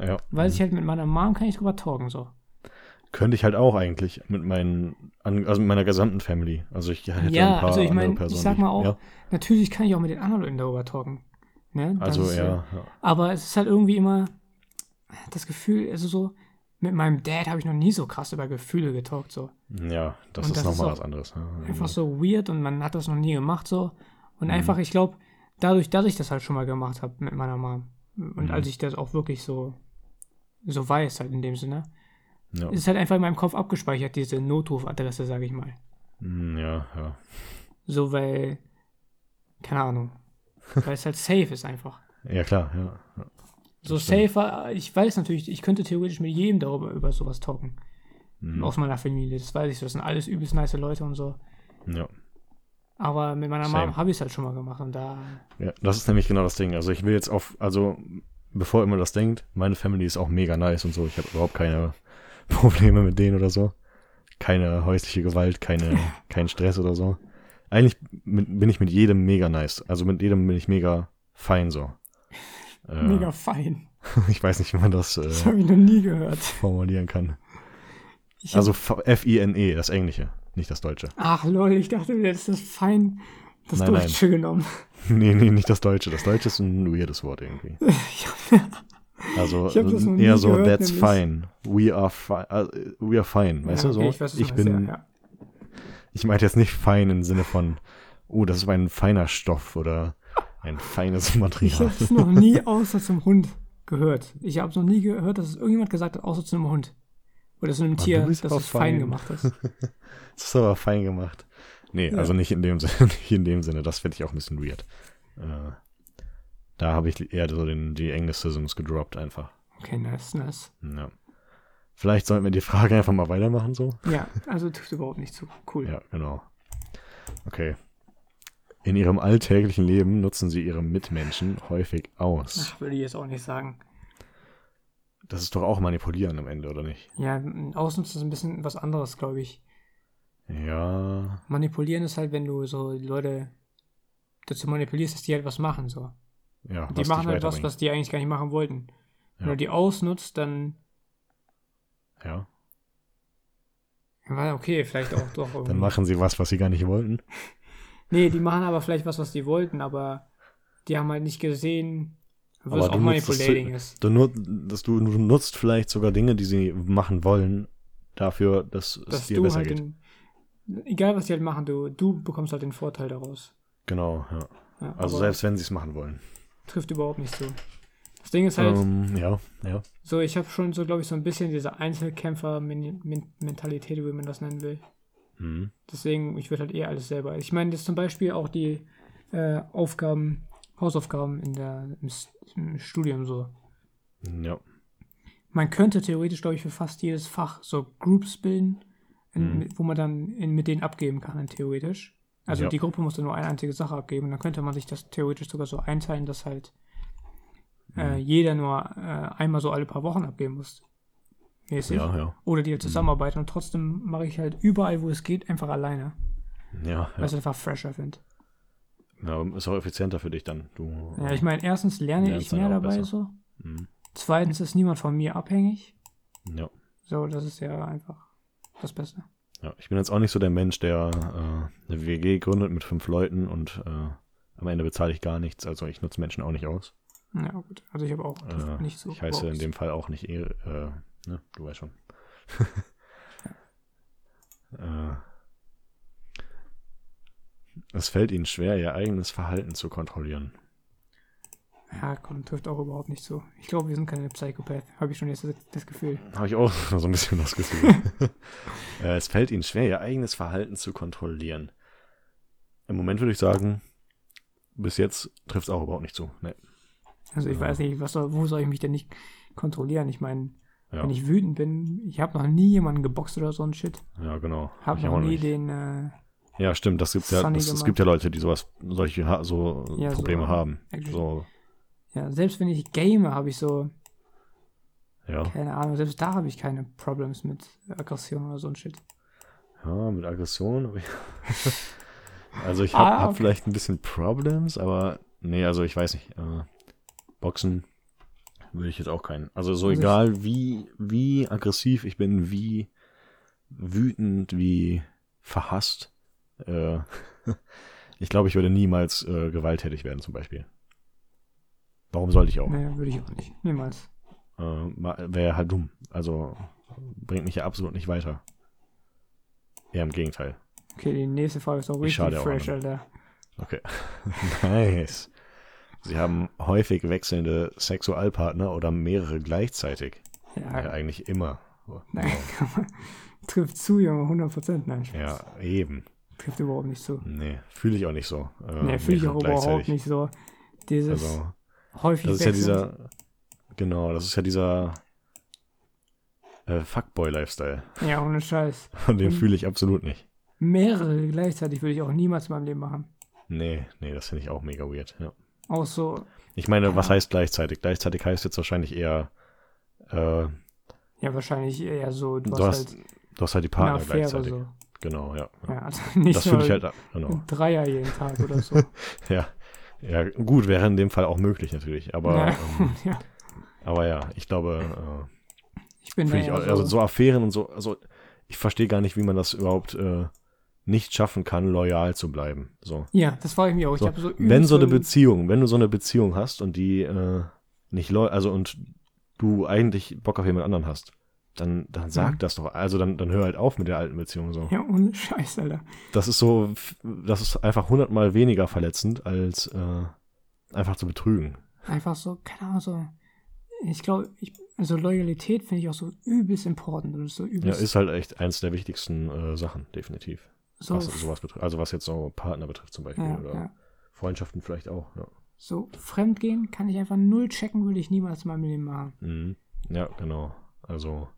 ja. weiß ich halt mit meiner Mom kann ich drüber talken so. Könnte ich halt auch eigentlich mit meinen, also mit meiner gesamten Family. Also ich hätte Ja, ein paar also ich andere mein, ich sag mal auch, Ja, Natürlich kann ich auch mit den anderen Leuten darüber talken. Ne? Also ist, ja, ja. Aber es ist halt irgendwie immer das Gefühl, also so, mit meinem Dad habe ich noch nie so krass über Gefühle getalkt, so. Ja, das Und ist nochmal was anderes. Ja. Einfach so weird und man hat das noch nie gemacht, so. Und Mhm. einfach, ich glaube, dadurch, dass ich das halt schon mal gemacht habe mit meiner Mom und Mhm. als ich das auch wirklich so so weiß halt in dem Sinne. Ja, Ist halt einfach in meinem Kopf abgespeichert, diese Notrufadresse, sage ich mal. Hm, ja, ja. So, weil, keine Ahnung, weil es halt [laughs] safe ist einfach. Ja, klar, ja. ja. So stimmt. safer, ich weiß natürlich, ich könnte theoretisch mit jedem darüber über sowas talken. Mhm. Aus meiner Familie, das weiß ich, das sind alles übelst nice Leute und so. ja. Aber mit meiner Same. Mom habe ich es halt schon mal gemacht und da, Ja, das ist nämlich genau das Ding. Also ich will jetzt auf, also bevor immer das denkt, meine Family ist auch mega nice und so. Ich habe überhaupt keine Probleme mit denen oder so. Keine häusliche Gewalt, keine, [laughs] kein Stress oder so. Eigentlich bin ich mit jedem mega nice. Also mit jedem bin ich mega fein so. Äh, mega fein. [laughs] Ich weiß nicht, wie man das Das äh, habe ich noch nie gehört. formulieren kann. Ich Also F-I-N-E, das Englische, nicht das Deutsche. Ach lol, ich dachte, du hättest das fein, das Nein, nein. Deutsche genommen. [laughs] Nee, nee, nicht das Deutsche. Das Deutsche ist ein weirdes Wort irgendwie. Also Ich eher so, gehört, that's fine. We are fine. Uh, we are fine, weißt Ja, du so? okay, ich weiß, ich bin, ja, ja. ich meinte jetzt nicht fein im Sinne von, oh, das ist ein feiner Stoff oder ein feines Ich Material. habe es noch nie außer zum Hund gehört. Ich habe es noch nie gehört, dass es irgendjemand gesagt hat, außer zu einem Hund. Oder zu einem du Tier, dass es fein fein. gemacht ist. [laughs] Das ist aber fein gemacht. Nee, also nicht in dem Sinne, [laughs] nicht in dem Sinne. Das finde ich auch ein bisschen weird. Äh, da habe ich eher so den, die Anglicisms gedroppt einfach. Okay, nice, nice. Ja. Vielleicht sollten wir die Frage einfach mal weitermachen so. Ja, also trifft überhaupt nicht zu. Cool. Ja, genau. Okay. In ihrem alltäglichen Leben nutzen sie ihre Mitmenschen häufig aus. Ach, würde ich jetzt auch nicht sagen. Das ist doch auch manipulieren am Ende, oder nicht? Ja, ausnutzen ist ein bisschen was anderes, glaube ich. Ja. Manipulieren ist halt, wenn du so Leute dazu manipulierst, dass die halt was machen, so. Ja, Die machen halt was, was die eigentlich gar nicht machen wollten. Wenn Ja. du die ausnutzt, dann, Ja. okay, vielleicht auch doch irgendwie. Dann machen sie was, was sie gar nicht wollten. [laughs] Nee, die machen aber vielleicht was, was die wollten, aber die haben halt nicht gesehen, was Aber auch du nutzt das manipulating zu- ist. Du, nut, dass du, du nutzt vielleicht sogar Dinge, die sie machen wollen, dafür, dass es Dass dir du besser halt geht. den, egal was die halt machen, du, du bekommst halt den Vorteil daraus. Genau, ja. Ja, Also selbst wenn sie es machen wollen. Trifft überhaupt nicht zu. Das Ding ist halt, Ähm, ja, ja. so, ich habe schon so, glaube ich, so ein bisschen diese Einzelkämpfer-Mentalität, wie man das nennen will. Mhm. Deswegen, ich würde halt eher alles selber. Ich meine, das zum Beispiel auch die äh, Aufgaben, Hausaufgaben in der, im, im Studium so. Ja. Man könnte theoretisch, glaube ich, für fast jedes Fach so Groups bilden, in, Mhm. wo man dann in, mit denen abgeben kann, theoretisch. Also Ja. die Gruppe musste nur eine einzige Sache abgeben. Und dann könnte man sich das theoretisch sogar so einteilen, dass halt äh, Mhm. jeder nur äh, einmal so alle paar Wochen abgeben muss. Mäßig. Ja, ja. Oder die halt zusammenarbeiten. Und trotzdem mache ich halt überall, wo es geht, einfach alleine. Ja, Weil ich es einfach fresher finde. ja. Ist auch effizienter für dich dann. Du, Ja, ich meine, erstens lerne ich mehr dabei besser. so. Mhm. Zweitens ist niemand von mir abhängig. Ja. So, das ist ja einfach das Beste. Ja. Ich bin jetzt auch nicht so der Mensch, der äh, eine WG gründet mit fünf Leuten und äh, am Ende bezahle ich gar nichts. Also ich nutze Menschen auch nicht aus. Ja, gut. Also ich habe auch Äh, nicht so. ich heiße in dem Fall auch nicht eh, äh, ne, du weißt schon. [laughs] äh, es fällt ihnen schwer, ihr eigenes Verhalten zu kontrollieren. Ja, komm, trifft auch überhaupt nicht so. Ich glaube, wir sind keine Psychopath. Habe ich schon jetzt das, Gefühl. Habe ich auch [laughs] so ein bisschen das Gefühl. [laughs] äh, es fällt ihnen schwer, ihr eigenes Verhalten zu kontrollieren. Im Moment würde ich sagen, bis jetzt trifft es auch überhaupt nicht zu. Nee. Also ich Ja. weiß nicht, was soll, wo soll ich mich denn nicht kontrollieren? Ich meine, Ja, wenn ich wütend bin, ich habe noch nie jemanden geboxt oder so ein Shit. ja genau. Habe Ich noch auch nie nicht. den, äh, Ja, stimmt, das gibt's ja, Funny das, es gibt ja Leute, die sowas, solche ha so Ja, so, Probleme haben. actually. So, ja, selbst wenn ich game, habe ich so, ja. keine Ahnung, selbst da habe ich keine Problems mit Aggression oder so ein Shit. Ja, mit Aggression. hab ich- [laughs] also ich Ah, habe hab okay. vielleicht ein bisschen Problems, aber nee, also ich weiß nicht. Äh, Boxen würde ich jetzt auch keinen. Also so Also ich- egal wie, wie aggressiv ich bin, wie wütend, wie verhasst. Äh, [laughs] ich glaube, ich würde niemals äh, gewalttätig werden zum Beispiel. Warum sollte ich auch? Nee, würde ich auch nicht. Niemals. Äh, Wäre halt dumm. Also bringt mich ja absolut nicht weiter. Eher im Gegenteil. Okay, die nächste Frage ist auch richtig auch fresh, an. Alter. Okay. [laughs] nice. Sie haben häufig wechselnde Sexualpartner oder mehrere gleichzeitig. Ja, Ja, eigentlich immer. nein, [laughs] trifft zu, Junge, 100%. Nein, Spaß. Ja, eben. trifft überhaupt nicht zu. Nee, fühle ich auch nicht so. Äh, Nee, fühle ich auch überhaupt nicht so. Dieses Also, häufig das ist ja dieser, genau, das ist ja dieser äh, Fuckboy-Lifestyle. Ja, ohne Scheiß. Und- fühle ich absolut nicht. Mehrere gleichzeitig würde ich auch niemals in meinem Leben machen. Nee, nee, das finde ich auch mega weird. Ja. Auch so, Ich meine, was Ja. heißt gleichzeitig? Gleichzeitig heißt jetzt wahrscheinlich eher, äh, ja, wahrscheinlich eher so, du, du, hast, hast, halt du hast halt die Partner gleichzeitig. so. Genau, ja. Ja, also nicht Das fühle ich halt, genau. Dreier jeden Tag oder so. [laughs] Ja. Ja, gut, wäre in dem Fall auch möglich natürlich. Aber ja, ähm, [laughs] ja, aber ja, ich glaube, äh, ich bin ich auch, also so Affären und so, also ich verstehe gar nicht, wie man das überhaupt äh, nicht schaffen kann, loyal zu bleiben. So. Ja, das frage ich mich auch. Ich So, habe so wenn so eine Beziehung, wenn du so eine Beziehung hast und die äh, nicht loyal, also und du eigentlich Bock auf jemand anderen hast, dann, dann sag Mhm. das doch. Also dann, dann hör halt auf mit der alten Beziehung so. Ja, ohne Scheiß, Alter. Das ist so, das ist einfach hundertmal weniger verletzend, als äh, einfach zu betrügen. Einfach so, keine Ahnung, so. Ich glaube, also Loyalität finde ich auch so übelst important. Und so Ja, übelst. ist halt echt eins der wichtigsten äh, Sachen, definitiv. so, Was sowas betrifft. Also was jetzt so Partner betrifft zum Beispiel. ja, oder ja. Freundschaften vielleicht auch, ja. So, Fremdgehen kann ich einfach null checken, würde ich niemals in meinem Leben machen. Mhm. Ja, genau. Also,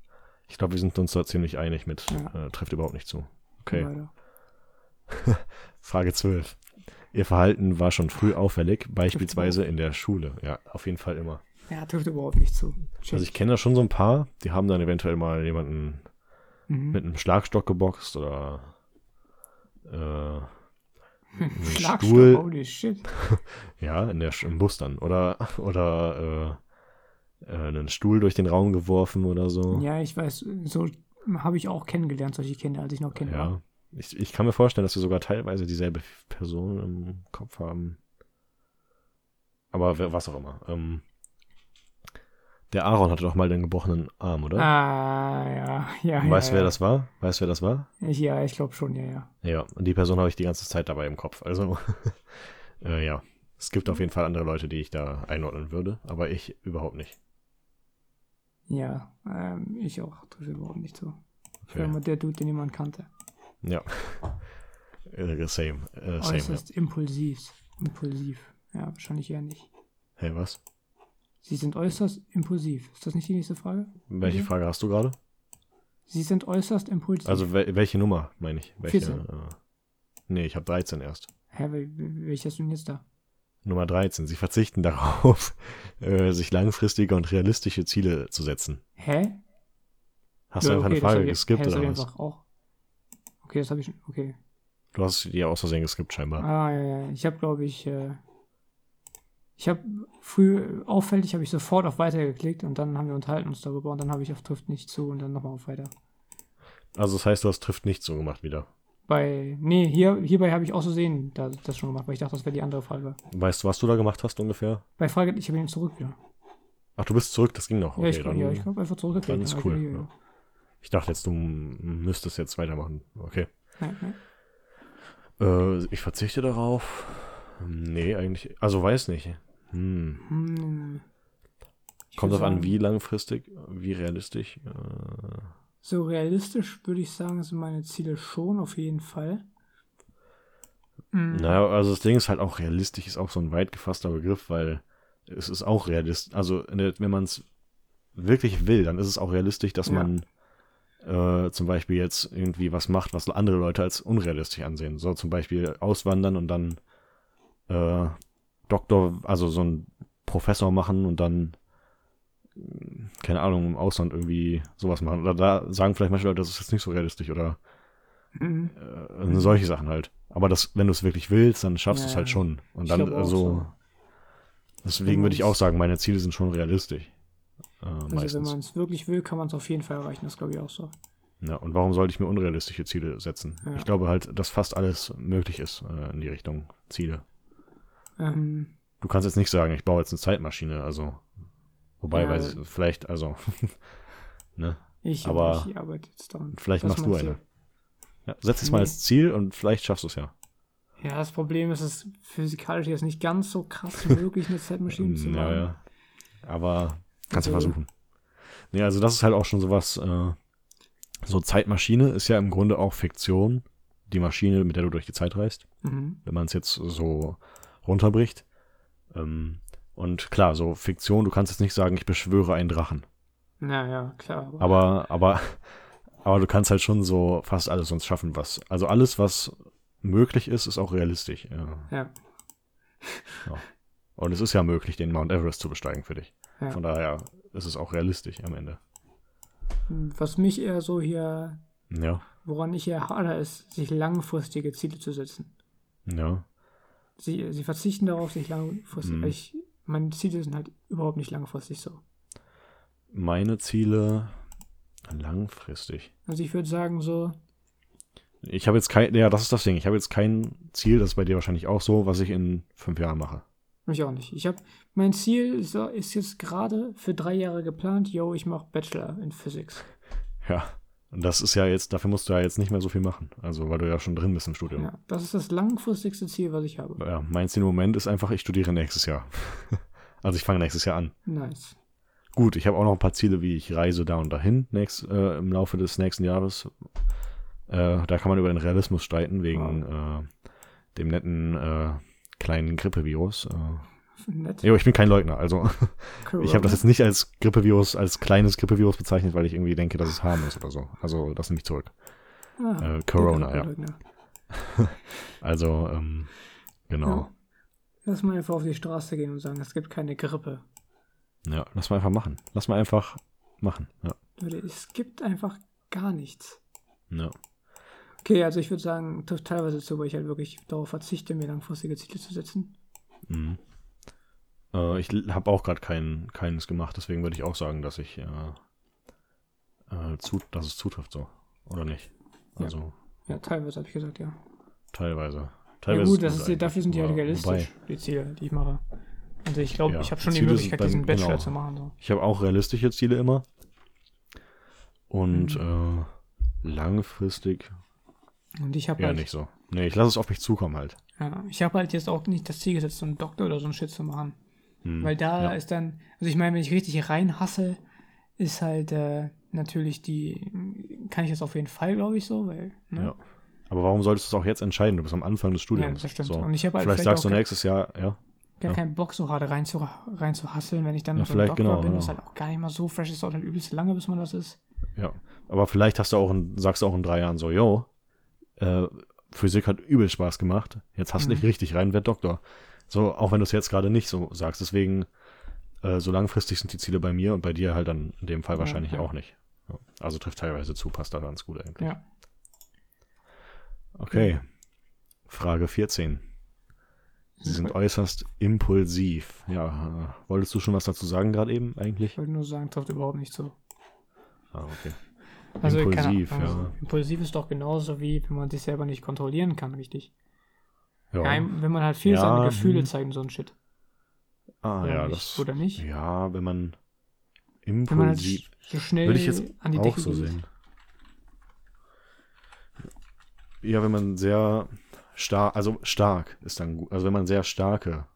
ich glaube, wir sind uns da ziemlich einig mit, Ja. äh, trifft überhaupt nicht zu. Okay. [laughs] Frage 12. Ihr Verhalten war schon früh auffällig, beispielsweise in der Schule. Ja, auf jeden Fall immer. Ja, trifft überhaupt nicht zu. Check. Also ich kenne da schon so ein paar, die haben dann eventuell mal jemanden mhm. mit einem Schlagstock geboxt oder äh, [laughs] Schlagstock, Stuhl. holy shit. [laughs] ja, in der, im Bus dann. Oder, oder äh, einen Stuhl durch den Raum geworfen oder so. Ja, ich weiß, so habe ich auch kennengelernt, solche Kinder, als ich noch Kind war. Ja. Ich, ich kann mir vorstellen, dass wir sogar teilweise dieselbe Person im Kopf haben. Aber was auch immer. Ähm, der Aaron hatte doch mal den gebrochenen Arm, oder? Ah, ja, ja. weißt du, ja, wer ja. das war? Weißt du, wer das war? Ich, ja, ich glaube schon, ja, ja. Ja, und die Person habe ich die ganze Zeit dabei im Kopf. Also, [laughs] äh, ja. Es gibt auf jeden Fall andere Leute, die ich da einordnen würde, aber ich überhaupt nicht. Ja, ähm, ich auch, trifft überhaupt nicht. Ich war Okay. immer der Dude, den niemand kannte. Ja. Äh, same. Äh, same, ja. Äußerst impulsiv. Impulsiv. Ja, wahrscheinlich eher nicht. Hey, was? Sie sind äußerst impulsiv. Ist das nicht die nächste Frage? Welche Ja. Frage hast du gerade? Sie sind äußerst impulsiv. Also, wel welche Nummer, meine ich? Welche? 14. Äh, nee, ich habe 13 erst. Hä, wel- wel- welche hast du denn jetzt da? Nummer 13. Sie verzichten darauf, [laughs] äh, sich langfristige und realistische Ziele zu setzen. Hä? Hast du Ja, einfach okay, eine Frage geskippt oder ich was? einfach auch. Okay, das habe ich schon. Okay. Du hast die aus Versehen geskippt scheinbar. Ah, ja, ja. Ich habe, glaube ich, äh, ich habe früh auffällig habe ich sofort auf Weiter geklickt und dann haben wir unterhalten uns darüber und dann habe ich auf trifft nicht zu und dann nochmal auf Weiter. Also das heißt, du hast trifft nicht so gemacht wieder. Bei, nee, hier, hierbei habe ich aus Versehen da, das schon gemacht, weil ich dachte, das wäre die andere Frage. Weißt du, was du da gemacht hast ungefähr? Bei Frage, ich habe ihn zurück wieder. Ach, du bist zurück, das ging noch. ja, Okay, ich, dann, ja, ich habe einfach zurückgeklickt. dann ist cool, hier, ja. ich dachte jetzt, du müsstest jetzt weitermachen. Okay. Nein, nein. Äh, ich verzichte darauf. Nee, eigentlich. Also weiß nicht. Hm. Hm, ich Kommt würd drauf an, wie langfristig, wie realistisch. Äh, So realistisch würde ich sagen, sind meine Ziele schon auf jeden Fall. Hm, Naja, also das Ding ist halt auch realistisch, ist auch so ein weit gefasster Begriff, weil es ist auch realistisch. Also wenn man es wirklich will, dann ist es auch realistisch, dass Ja. man äh, zum Beispiel jetzt irgendwie was macht, was andere Leute als unrealistisch ansehen. So zum Beispiel auswandern und dann äh, Doktor, also so ein Professor machen und dann keine Ahnung, im Ausland irgendwie sowas machen. Oder da sagen vielleicht manche Leute, das ist jetzt nicht so realistisch oder hm. äh, solche Sachen halt. Aber das, wenn du es wirklich willst, dann schaffst du es Ja, halt schon. Und dann, also, so. deswegen Wenn würde ich auch sagen, meine Ziele sind schon realistisch. Äh, Also wenn meistens. man es wirklich will, kann man es auf jeden Fall erreichen. Das glaube ich auch so. Ja, und warum sollte ich mir unrealistische Ziele setzen? Ja. Ich glaube halt, dass fast alles möglich ist äh, in die Richtung Ziele. Ähm, Du kannst jetzt nicht sagen, ich baue jetzt eine Zeitmaschine, also. Wobei, Ja. weil es- vielleicht, also, [laughs] ne? ich, Aber ich arbeite jetzt daran. Vielleicht machst du eine. Ja, setz es mal Nee. als Ziel und vielleicht schaffst du es ja. Ja, das Problem ist, es ist physikalisch jetzt nicht ganz so krass [laughs] möglich, eine Zeitmaschine zu bauen. Ja, ja. Aber kannst du Also- versuchen. Nee, also das ist halt auch schon sowas, äh, so Zeitmaschine ist ja im Grunde auch Fiktion, die Maschine, mit der du durch die Zeit reist, Mhm. wenn man es jetzt so runterbricht. Ähm, und klar, so Fiktion, du kannst jetzt nicht sagen, ich beschwöre einen Drachen. Ja, ja, klar. aber- Aber, aber, du kannst halt schon so fast alles sonst schaffen, was. Also alles, was möglich ist, ist auch realistisch. Ja. Ja, Und es ist ja möglich, den Mount Everest zu besteigen für dich. Ja. Von daher ist es auch realistisch am Ende. was mich eher so hier, Ja, woran ich eher hader, ist, sich langfristige Ziele zu setzen. ja. Sie, sie verzichten darauf, sich langfristig. Mhm. Ich, meine Ziele sind halt überhaupt nicht langfristig so. Meine Ziele langfristig. Also ich würde sagen so, Ich habe jetzt kein, ja, das ist das Ding. Ich habe jetzt kein Ziel, das ist bei dir wahrscheinlich auch so, was ich in fünf Jahren mache. ich auch nicht. Ich habe mein Ziel ist, ist jetzt gerade für drei Jahre geplant. Yo, ich mache Bachelor in Physics. Ja. Und das ist ja jetzt, dafür musst du ja jetzt nicht mehr so viel machen. Also, weil du ja schon drin bist im Studium. Ja, das ist das langfristigste Ziel, was ich habe. Ja, mein Ziel im Moment ist einfach, ich studiere nächstes Jahr. [laughs] also ich fange nächstes Jahr an. Nice. Gut, ich habe auch noch ein paar Ziele, wie ich reise da und dahin nächst, äh, im Laufe des nächsten Jahres. Äh, da kann man über den Realismus streiten, wegen äh, dem netten äh, kleinen Grippevirus. Äh, Nett. jo, ich bin kein Leugner, also [laughs] Corona. ich habe das jetzt nicht als Grippevirus, als kleines Grippevirus bezeichnet, weil ich irgendwie denke, dass es harmlos oder so. Also das nehme ich zurück. Ah, Äh, Corona, ja. [laughs] Also, ähm, genau. Ja. Lass mal einfach auf die Straße gehen und sagen, es gibt keine Grippe. Ja, lass mal einfach machen. Lass mal einfach machen. Ja. Leute, es gibt einfach gar nichts. ja. Okay, also ich würde sagen, trifft teilweise zu, weil ich halt wirklich darauf verzichte, mir langfristige Ziele zu setzen. Mhm. Äh, ich habe auch gerade kein, keines gemacht, deswegen würde ich auch sagen, dass ich äh, äh, zu, dass es zutrifft so. Oder nicht? Ja. Also Ja, teilweise habe ich gesagt, ja. teilweise. Ja Teilweise gut, das ist, eigentlich. dafür sind die Aber realistisch, Wobei, die Ziele, die ich mache. Also ich glaube, Ja, ich habe schon die Ziele Möglichkeit, sind diesen beim- Bachelor genau. zu machen. So. ich habe auch realistische Ziele immer. Und Mhm. äh, langfristig Und ich habe ja halt, nicht so. Nee, ich lasse es auf mich zukommen halt. ja, ich habe halt jetzt auch nicht das Ziel gesetzt, so einen Doktor oder so einen Shit zu machen. Hm. Weil da ja. ist dann, also ich meine, wenn ich richtig reinhasse, ist halt äh, natürlich die, kann ich das auf jeden Fall, glaube ich, so, weil, ne? Ja. Aber warum solltest du es auch jetzt entscheiden? Du bist am Anfang des Studiums. das stimmt. So. Und ich habe halt vielleicht vielleicht sagst du auch nächstes Jahr, ja. gar ja. keinen Bock, so hart rein zu, rein zu hasseln, wenn ich dann Ja, noch so vielleicht Doktor genau, bin, ja. ist halt auch gar nicht mal so fresh, es dauert halt übelst lange, bis man das ist. Ja, aber vielleicht hast du auch in, sagst du auch in drei Jahren so, yo, äh, Physik hat übel Spaß gemacht. Jetzt hast du Mhm. dich richtig rein, werd Doktor. So, auch wenn du es jetzt gerade nicht so sagst. Deswegen, äh, so langfristig sind die Ziele bei mir und bei dir halt dann in dem Fall wahrscheinlich ja. auch nicht. Also trifft teilweise zu, passt da ganz gut eigentlich. Ja. Okay. Frage 14. Sie sind äußerst impulsiv. Ja, wolltest du schon was dazu sagen gerade eben eigentlich? Ich wollte nur sagen, trifft überhaupt nicht so. Ah, okay. Also, Impulsiv, Ahnung, ja. also, Impulsiv ist doch genauso wie, wenn man sich selber nicht kontrollieren kann, richtig. Ja. Ja, wenn man halt viel Ja, seine Gefühle hm. zeigt und so ein Shit. ah, Oder ja, nicht? das. Oder nicht? Ja, wenn man Wenn man halt impulsiv. so schnell Würde ich jetzt an die auch Decke so geht. sehen. Ja, wenn man sehr stark, also stark ist dann gut. Also wenn man sehr starke,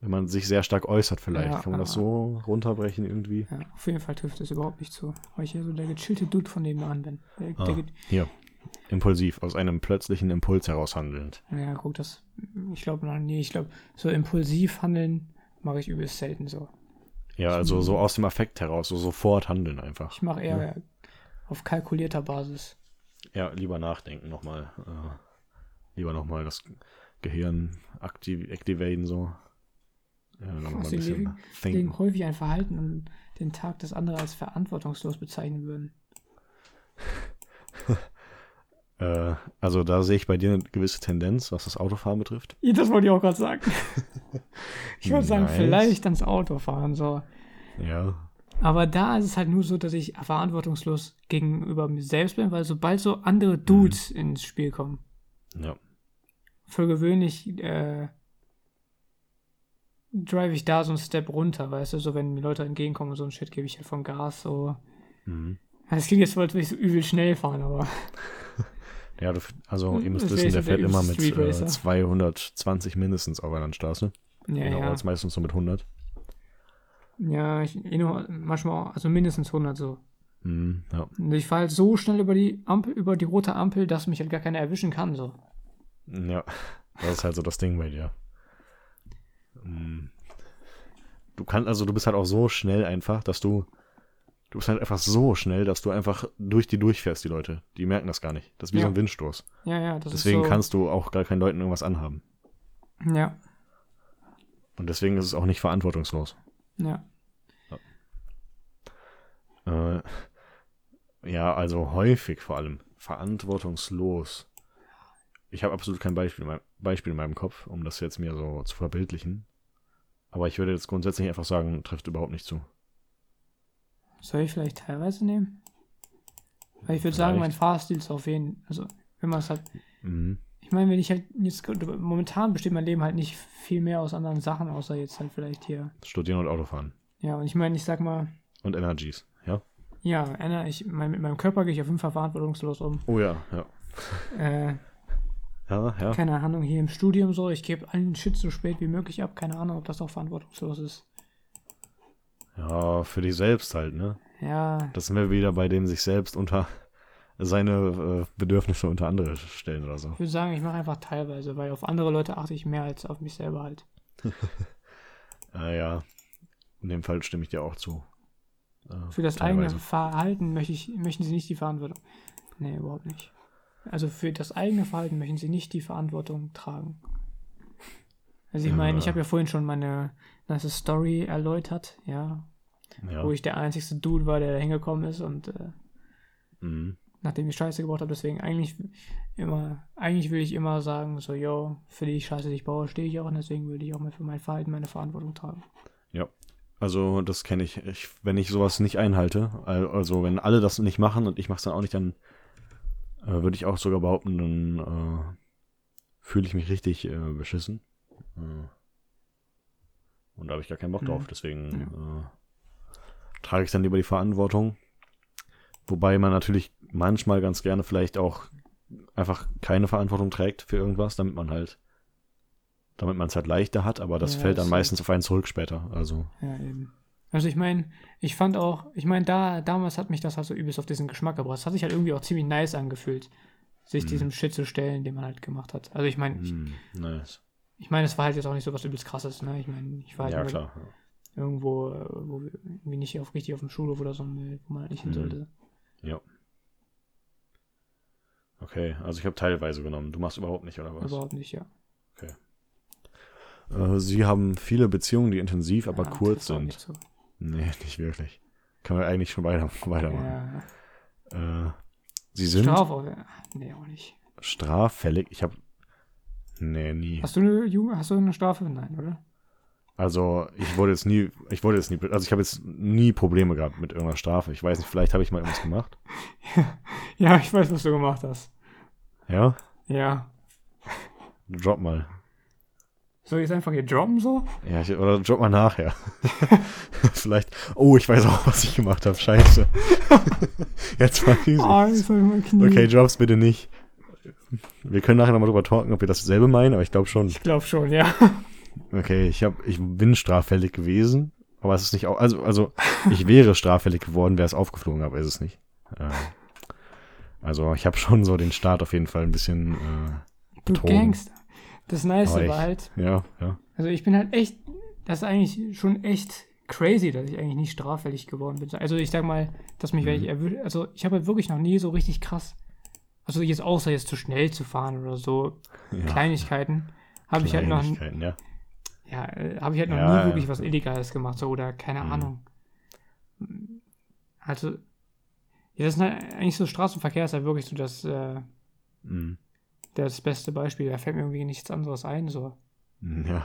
wenn man sich sehr stark äußert vielleicht, Ja, kann man das aber- so runterbrechen irgendwie. Ja, auf jeden Fall trifft es überhaupt nicht zu. Weil ich ja so der gechillte Dude von nebenan bin. Der, Ah, der, hier. Impulsiv, aus einem plötzlichen Impuls heraus handelnd. ja, guck, das. Ich glaube noch nie. Ich glaube, so impulsiv handeln mache ich übelst selten so. Ja, also so aus dem Affekt heraus, so sofort handeln einfach. Ich mache eher auf kalkulierter Basis. Ja, lieber nachdenken nochmal. Äh, lieber nochmal das Gehirn aktiv activaten so. Ja, dann noch mal ein bisschen legen, legen häufig ein Verhalten und den Tag des anderen als verantwortungslos bezeichnen würden. [laughs] Äh, also da sehe ich bei dir eine gewisse Tendenz, was das Autofahren betrifft. Das wollte ich auch gerade sagen. [laughs] ich würde sagen, Nice. vielleicht ans Auto fahren, so. Ja. Aber da ist es halt nur so, dass ich verantwortungslos gegenüber mir selbst bin, weil sobald so andere Dudes ins Spiel kommen, Ja. für gewöhnlich äh, drive ich da so einen Step runter, weißt du, so wenn mir Leute entgegenkommen und so ein Shit, gebe ich halt vom Gas so. Mhm. Das klingt jetzt, als würde ich so übel schnell fahren, aber [laughs] Ja, du, also ihr müsst wissen, der fährt immer mit äh, Racer. 220 mindestens auf einer Landstraße. ja, genau, ja. als meistens so mit 100. Ja, ich, eh nur manchmal auch, also mindestens 100 so. Mhm, ja. Und ich fahre halt so schnell über die Ampel, über die rote Ampel, dass mich halt gar keiner erwischen kann, so. Ja, das ist halt so das Ding bei dir. Mm. Du kannst, also du bist halt auch so schnell einfach, dass du, du bist halt einfach so schnell, dass du einfach durch die durchfährst, die Leute. Die merken das gar nicht. Das ist wie Ja. so ein Windstoß. Ja, ja, das Deswegen ist so. kannst du auch gar keinen Leuten irgendwas anhaben. Ja, Und deswegen ist es auch nicht verantwortungslos. ja. Äh, ja, also häufig vor allem. Verantwortungslos. Ich habe absolut kein Beispiel, in meinem- Beispiel in meinem Kopf, um das jetzt mir so zu verbildlichen. Aber ich würde jetzt grundsätzlich einfach sagen, trifft überhaupt nicht zu. Soll ich vielleicht teilweise nehmen? Weil ich würde sagen, mein Fahrstil ist auf jeden also wenn man es halt, Mhm. ich meine, wenn ich halt jetzt, momentan besteht mein Leben halt nicht viel mehr aus anderen Sachen, außer jetzt halt vielleicht hier. Studieren und Autofahren. Ja, und ich meine, ich sag mal, Und Energies, ja? ja, Anna, ich, mein, mit meinem Körper gehe ich auf jeden Fall verantwortungslos um. Oh ja, ja. Äh, Ja, ja. keine Ahnung, hier im Studium so, ich gebe allen Shit so spät wie möglich ab, keine Ahnung, ob das auch verantwortungslos ist. Ja, für dich selbst halt, ne? Ja, Das sind wir wieder bei dem sich selbst unter seine äh, Bedürfnisse unter andere stellen oder so. ich würde sagen, ich mache einfach teilweise, weil auf andere Leute achte ich mehr als auf mich selber halt. Äh, [laughs] ja, in dem Fall stimme ich dir auch zu. Äh, Für das teilweise. eigene Verhalten möchte ich, möchten sie nicht die Verantwortung. Nee, überhaupt nicht. Also für das eigene Verhalten möchten sie nicht die Verantwortung tragen. Also ich Ja. meine, ich habe ja vorhin schon meine nice Story erläutert, ja, Ja. wo ich der einzigste Dude war, der da hingekommen ist und äh, Mhm. nachdem ich Scheiße gebaut habe, deswegen eigentlich immer, eigentlich will ich immer sagen, so, yo, für die Scheiße, die ich baue, stehe ich auch und deswegen würde ich auch mal für mein Verhalten meine Verantwortung tragen. Also, das kenne ich. ich. Wenn ich sowas nicht einhalte, al- also wenn alle das nicht machen und ich mache es dann auch nicht, dann äh, würde ich auch sogar behaupten, dann äh, fühle ich mich richtig äh, beschissen. Äh, und da habe ich gar keinen Bock Mhm. drauf. Deswegen äh, trage ich dann lieber die Verantwortung. Wobei man natürlich manchmal ganz gerne vielleicht auch einfach keine Verantwortung trägt für irgendwas, damit man halt, damit man es halt leichter hat, aber das Ja, fällt dann das- meistens auf einen zurück später. Also, Ja, eben. Also ich meine, ich fand auch, ich meine, da, damals hat mich das halt so übelst auf diesen Geschmack gebracht. Es hat sich halt irgendwie auch ziemlich nice angefühlt, sich Mhm. diesem Shit zu stellen, den man halt gemacht hat. Also ich meine, hm, nice. Ich meine, es war halt jetzt auch nicht so was übelst krasses, ne? Ich meine, ich war halt Ja, klar. irgendwo, äh, wo wir irgendwie nicht auf richtig auf dem Schulhof oder so, wo man halt nicht hin Mhm. sollte. Okay, also ich habe teilweise genommen. Du machst überhaupt nicht, oder was? Überhaupt nicht, ja. Äh, Sie haben viele Beziehungen, die intensiv, aber Ja, kurz sind. nicht so. Nee, [laughs] nicht wirklich. Kann man eigentlich schon weiter, [laughs] weitermachen. Ja. Äh, Sie sind Straf ja. Nee, auch nicht. straffällig. Ich habe. Nee, nie. Hast du eine Ju- hast du eine Strafe? Nein, oder? Also, ich wurde jetzt nie. Ich wurde jetzt nie. Also, ich habe jetzt nie Probleme gehabt mit irgendeiner Strafe. Ich weiß nicht, vielleicht habe ich mal irgendwas gemacht. [laughs] Ja, ich weiß, was du gemacht hast. Ja? Ja. Drop mal. Soll ich es einfach hier droppen so? Ja, ich, oder drop mal nachher. [laughs] vielleicht. Oh, ich weiß auch, was ich gemacht habe. Scheiße. [laughs] jetzt ich Ah, ich Knie. Okay, Drops bitte nicht. Wir können nachher nochmal drüber talken, ob wir dasselbe meinen, aber ich glaube schon. Ich glaube schon, ja. Okay, ich, hab, ich bin straffällig gewesen, aber es ist nicht. Also, also, ich wäre straffällig geworden, wäre es aufgeflogen, aber ist es nicht. Äh, also, ich habe schon so den Start auf jeden Fall ein bisschen. Äh, Du Betrogen. Gangster. Das Nice Aber war halt, ja, ja. also ich bin halt echt, das ist eigentlich schon echt crazy, dass ich eigentlich nicht straffällig geworden bin. Also ich sag mal, dass mich, Mhm. ich erwischt, also ich habe halt wirklich noch nie so richtig krass, also jetzt außer jetzt zu schnell zu fahren oder so ja. Kleinigkeiten, habe ich halt noch, ja. ja, äh, habe ich halt noch Ja, nie wirklich was Illegales gemacht, so oder keine Mhm. Ahnung. Also, ja, das ist halt eigentlich so Straßenverkehr ist halt wirklich so das, äh, Mhm. das beste Beispiel. Da fällt mir irgendwie nichts anderes ein, so. Ja.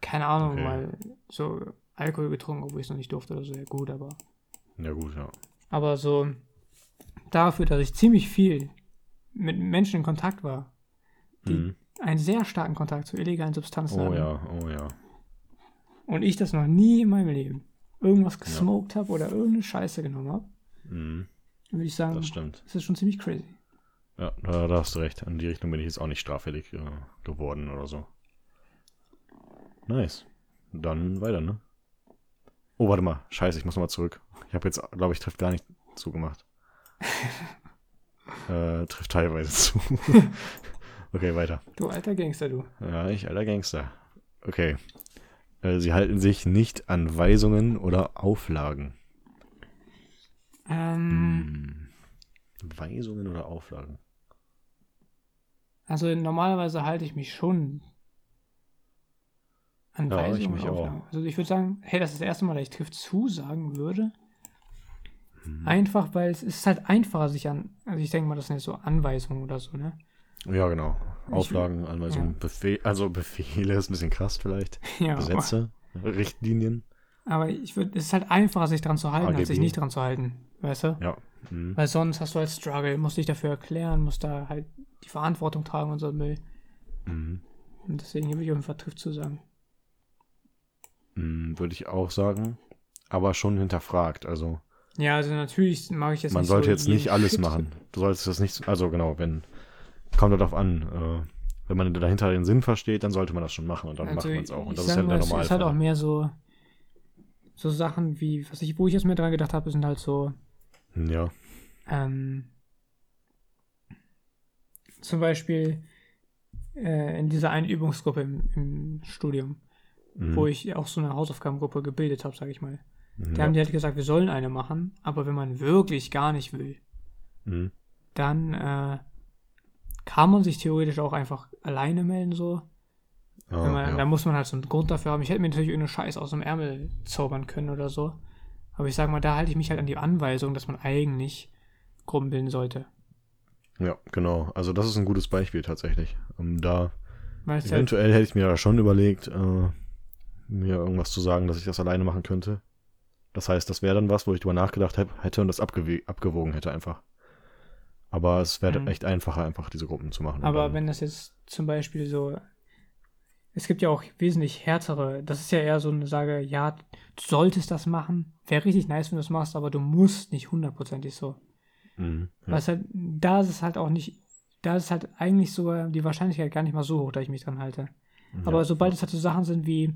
keine Ahnung, Okay. mal so Alkohol getrunken, obwohl ich es noch nicht durfte oder so, ja gut, aber. Ja, gut, ja. Aber so dafür, dass ich ziemlich viel mit Menschen in Kontakt war, die Mhm. einen sehr starken Kontakt zu illegalen Substanzen Oh hatten, ja, oh ja. und ich das noch nie in meinem Leben irgendwas gesmoked habe oder irgendeine Scheiße genommen habe, Mhm. würde ich sagen, Das stimmt. das ist schon ziemlich crazy. Ja, da, da hast du recht. In die Richtung bin ich jetzt auch nicht straffällig äh, geworden oder so. Nice. Dann weiter, ne? Oh, warte mal. Scheiße, ich muss nochmal zurück. Ich habe jetzt, glaube ich, trifft gar nicht zugemacht. [laughs] äh, trifft teilweise zu. [laughs] okay, weiter. Du alter Gangster, du. Ja, ich alter Gangster. Okay. Äh, sie halten sich nicht an Weisungen oder Auflagen. Ähm, Hm. Weisungen oder Auflagen? Also normalerweise halte ich mich schon an Ja, Weisungen ich mich und auch. Auflagen. Also ich würde sagen, hey, das ist das erste Mal, dass ich trifft zu sagen würde. Hm. Einfach, weil es ist halt einfacher, sich an, also ich denke mal, das sind jetzt so Anweisungen oder so, ne? Ja, genau. Ich- Auflagen, Anweisungen, Befehl, also Befehle ist ein bisschen krass vielleicht. [laughs] Ja, aber, Gesetze, Richtlinien. aber ich würde, es ist halt einfacher, sich dran zu halten, als sich AGB. nicht dran zu halten, weißt du? Ja. Mhm. Weil sonst hast du halt Struggle, musst dich dafür erklären, musst da halt die Verantwortung tragen und so Müll. Mhm. Und deswegen würde ich auf jeden Fall trifft zu sagen. Mhm, Würde ich auch sagen. Aber schon hinterfragt. Also Ja, also natürlich mache ich jetzt man nicht sollte so jetzt nicht alles [laughs] machen. Du solltest das nicht, also genau, wenn, kommt darauf an, äh, wenn man dahinter den Sinn versteht, dann sollte man das schon machen und dann Also macht man es auch. Und das ist sag halt der es ist halt auch Normalfall. mehr so, so Sachen wie, was ich, wo ich jetzt mir dran gedacht habe, sind halt so, Ja. ähm, zum Beispiel äh, in dieser einen Übungsgruppe im, im Studium, Mhm. wo ich auch so eine Hausaufgabengruppe gebildet habe, sage ich mal. Da ja. haben die halt gesagt, wir sollen eine machen, aber wenn man wirklich gar nicht will, Mhm. dann äh, kann man sich theoretisch auch einfach alleine melden, so. Man, ja. Da muss man halt so einen Grund dafür haben. Ich hätte mir natürlich irgendeine Scheiß aus dem Ärmel zaubern können oder so. Aber ich sag mal, da halte ich mich halt an die Anweisung, dass man eigentlich Gruppen bilden sollte. ja, genau. Also das ist ein gutes Beispiel tatsächlich. Um, da Weil es halt, eventuell hätte ich mir da schon überlegt, äh, mir irgendwas zu sagen, dass ich das alleine machen könnte. Das heißt, das wäre dann was, wo ich drüber nachgedacht hab, hätte und das abgew abgewogen hätte einfach. Aber es wäre Mhm. echt einfacher, einfach diese Gruppen zu machen. Aber wenn das jetzt zum Beispiel so. Es gibt ja auch wesentlich härtere. Das ist ja eher so eine Sage, ja, du solltest das machen. Wäre richtig nice, wenn du das machst, aber du musst nicht hundertprozentig so. Mhm, ja. Was halt, da ist es halt auch nicht. Da ist halt eigentlich so die Wahrscheinlichkeit gar nicht mal so hoch, dass ich mich dran halte. Aber ja. sobald es halt so Sachen sind wie,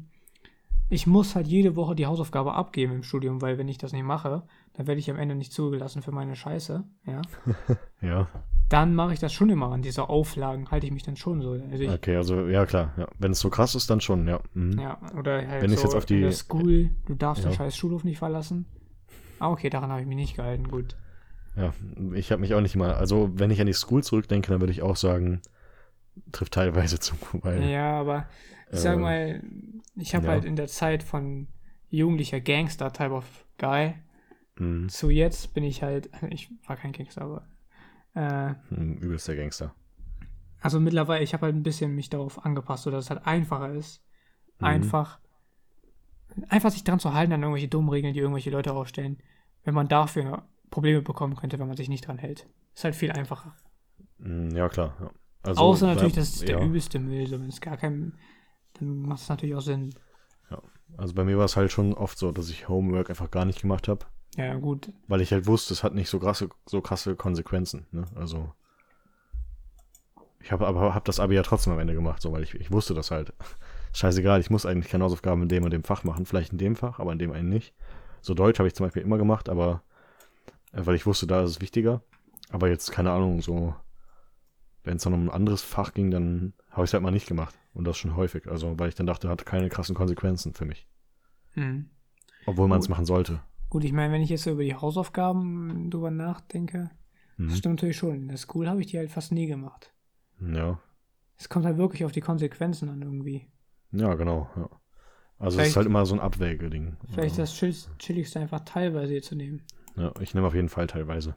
ich muss halt jede Woche die Hausaufgabe abgeben im Studium, weil wenn ich das nicht mache, dann werde ich am Ende nicht zugelassen für meine Scheiße, ja. [laughs] Ja, Dann mache ich das schon immer an diese Auflagen, halte ich mich dann schon so. Also ich, okay, also ja klar, ja. Wenn es so krass ist, dann schon, ja. Mhm. ja, oder halt Wenn ich so jetzt auf die- der School, du darfst den Ja. scheiß Schulhof nicht verlassen. Ah, okay, daran habe ich mich nicht gehalten, gut. Ja, ich habe mich auch nicht mal, also wenn ich an die School zurückdenke, dann würde ich auch sagen, trifft teilweise zu, weil Ja, aber ich sag Äh, mal, ich habe ja. halt in der Zeit von jugendlicher Gangster, Type of Guy, mh, zu jetzt bin ich halt, [laughs] ich war kein Gangster, aber äh, mh, übelster Gangster. Also mittlerweile, ich habe halt ein bisschen mich darauf angepasst, sodass es halt einfacher ist. Mhm. Einfach, einfach sich dran zu halten an irgendwelche dummen Regeln, die irgendwelche Leute aufstellen, wenn man dafür Probleme bekommen könnte, wenn man sich nicht dran hält. Ist halt viel einfacher. Mh, Ja, klar. Ja. Also, Außer natürlich, das ist der ja. übelste Müll, so wenn es gar kein, dann macht es natürlich auch Sinn. Also bei mir war es halt schon oft so, dass ich Homework einfach gar nicht gemacht habe, Ja, ja, gut. weil ich halt wusste, es hat nicht so krasse, so krasse Konsequenzen. Ne? Also ich habe aber hab das Abi ja trotzdem am Ende gemacht, so weil ich, ich wusste das halt. [laughs] Scheißegal, ich muss eigentlich keine Hausaufgaben in dem und dem Fach machen, vielleicht in dem Fach, aber in dem einen nicht. So Deutsch habe ich zum Beispiel immer gemacht, aber äh, weil ich wusste, da ist es wichtiger. Aber jetzt keine Ahnung, so wenn es dann um ein anderes Fach ging, dann habe ich es halt mal nicht gemacht und das schon häufig. Also weil ich dann dachte, hat keine krassen Konsequenzen für mich, Hm. obwohl man es machen sollte. Gut, ich meine, wenn ich jetzt so über die Hausaufgaben drüber nachdenke, das Mhm. stimmt natürlich schon. In der School habe ich die halt fast nie gemacht. Ja. Es kommt halt wirklich auf die Konsequenzen an irgendwie. Ja, genau. Ja. Also es ist halt immer so ein Abwägeding. Vielleicht ja. das chill chilligste einfach teilweise zu nehmen. ja, ich nehme auf jeden Fall teilweise.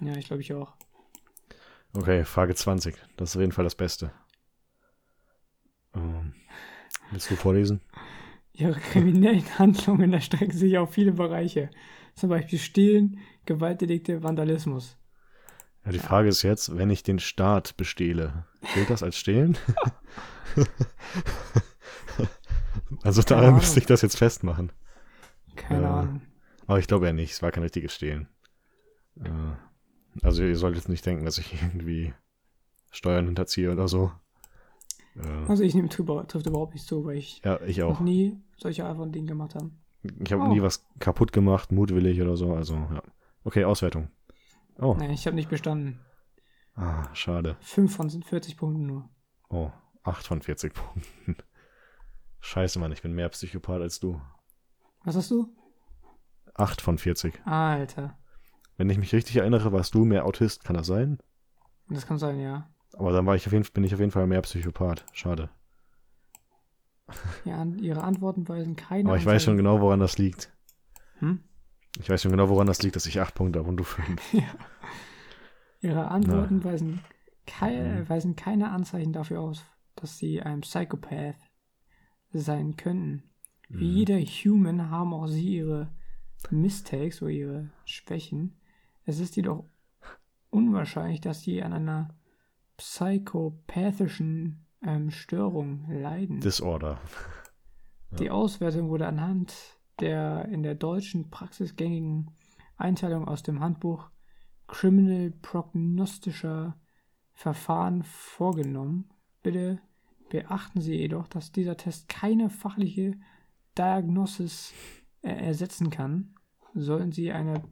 Ja, ich glaube ich auch. Okay, Frage 20. Das ist auf jeden Fall das Beste. Ähm, willst du vorlesen? Ihre kriminellen Handlungen erstrecken sich auf viele Bereiche. Zum Beispiel Stehlen, Gewaltdelikte, Vandalismus. Ja, die Frage ist jetzt, wenn ich den Staat bestehle, gilt das als Stehlen? [laughs] also daran müsste ich das jetzt festmachen. Keine Ja. Ahnung. Aber ich glaube ja nicht, es war kein richtiges Stehlen. Äh, also ihr solltet jetzt nicht denken, dass ich [laughs] irgendwie Steuern hinterziehe oder so. Äh, Also ich nehme drüber, trifft überhaupt nicht zu, weil ich ja, ich noch nie solche Art von Dingen gemacht habe. Ich habe Oh. nie was kaputt gemacht, mutwillig oder so. Also, ja. Okay, Auswertung. Oh, Nein, ich habe nicht bestanden. ah, schade. 5 von 40 Punkten nur. Oh, 8 von 40 Punkten. [laughs] Scheiße, Mann, ich bin mehr Psychopath als du. Was hast du? 8 von 40. Alter. Wenn ich mich richtig erinnere, warst du mehr Autist, kann das sein? Das kann sein, ja. Aber dann war ich auf jeden, bin ich auf jeden Fall mehr Psychopath. Schade. ja ihre Antworten weisen keine Aber ich weiß schon genau, woran das liegt. Hm? Ich weiß schon genau, woran das liegt, dass ich 8 Punkte habe und du 5. [laughs] Ihre Antworten weisen, kei Mhm. weisen keine Anzeichen dafür aus, dass sie ein Psychopath sein könnten. Mhm. Wie jeder Human haben auch sie ihre Mistakes oder ihre Schwächen. Es ist jedoch unwahrscheinlich, dass sie an einer psychopathischen ähm, Störung leiden. Disorder. Die Auswertung wurde anhand der in der deutschen Praxis gängigen Einteilung aus dem Handbuch Criminal Prognostischer Verfahren vorgenommen. Bitte beachten Sie jedoch, dass dieser Test keine fachliche Diagnosis äh, ersetzen kann. Sollten Sie eine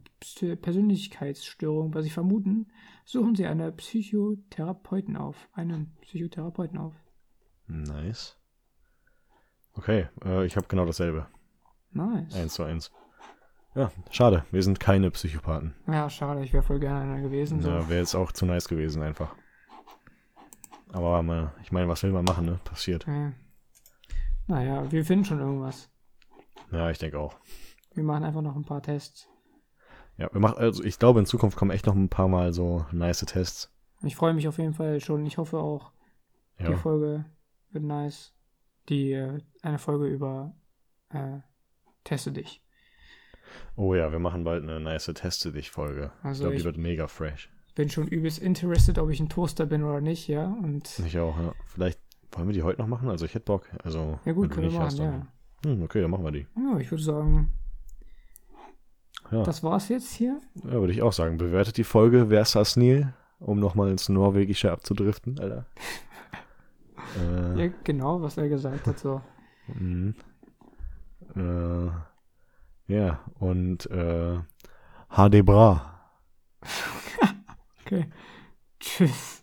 Persönlichkeitsstörung bei sich vermuten, suchen Sie einen Psychotherapeuten auf. Einen Psychotherapeuten auf. Nice. Okay, äh, ich habe genau dasselbe. Nice. Eins zu eins. Ja, schade. Wir sind keine Psychopathen. Ja, schade, ich wäre voll gerne einer gewesen. So. Ja, wäre jetzt auch zu nice gewesen einfach. Aber ähm, ich meine, was will man machen, ne? Passiert. Ja. Naja, wir finden schon irgendwas. Ja, ich denke auch. Wir machen einfach noch ein paar Tests. Ja, wir machen, also ich glaube, in Zukunft kommen echt noch ein paar Mal so nice Tests. Ich freue mich auf jeden Fall schon. Ich hoffe auch, die Ja, Folge wird nice. Die, äh, eine Folge über äh, Teste dich. oh ja, wir machen bald eine nice Teste dich Folge. ich Also glaube, die ich- wird mega fresh. Bin schon übelst interested, ob ich ein Toaster bin oder nicht, ja. Und Ich auch, ja. Vielleicht wollen wir die heute noch machen? Also ich hätte Bock. Also, ja gut, können wir machen, hast, ja. Hm, okay, dann machen wir die. Ja, ich würde sagen, Ja. das war's jetzt hier. Ja, würde ich auch sagen. Bewertet die Folge Versas Nil, um nochmal ins Norwegische abzudriften, Alter. äh, [laughs] Ja, genau, was er gesagt hat. So. mhm. äh, ja, und äh, HD Bra. [laughs] Okay. Tschüss.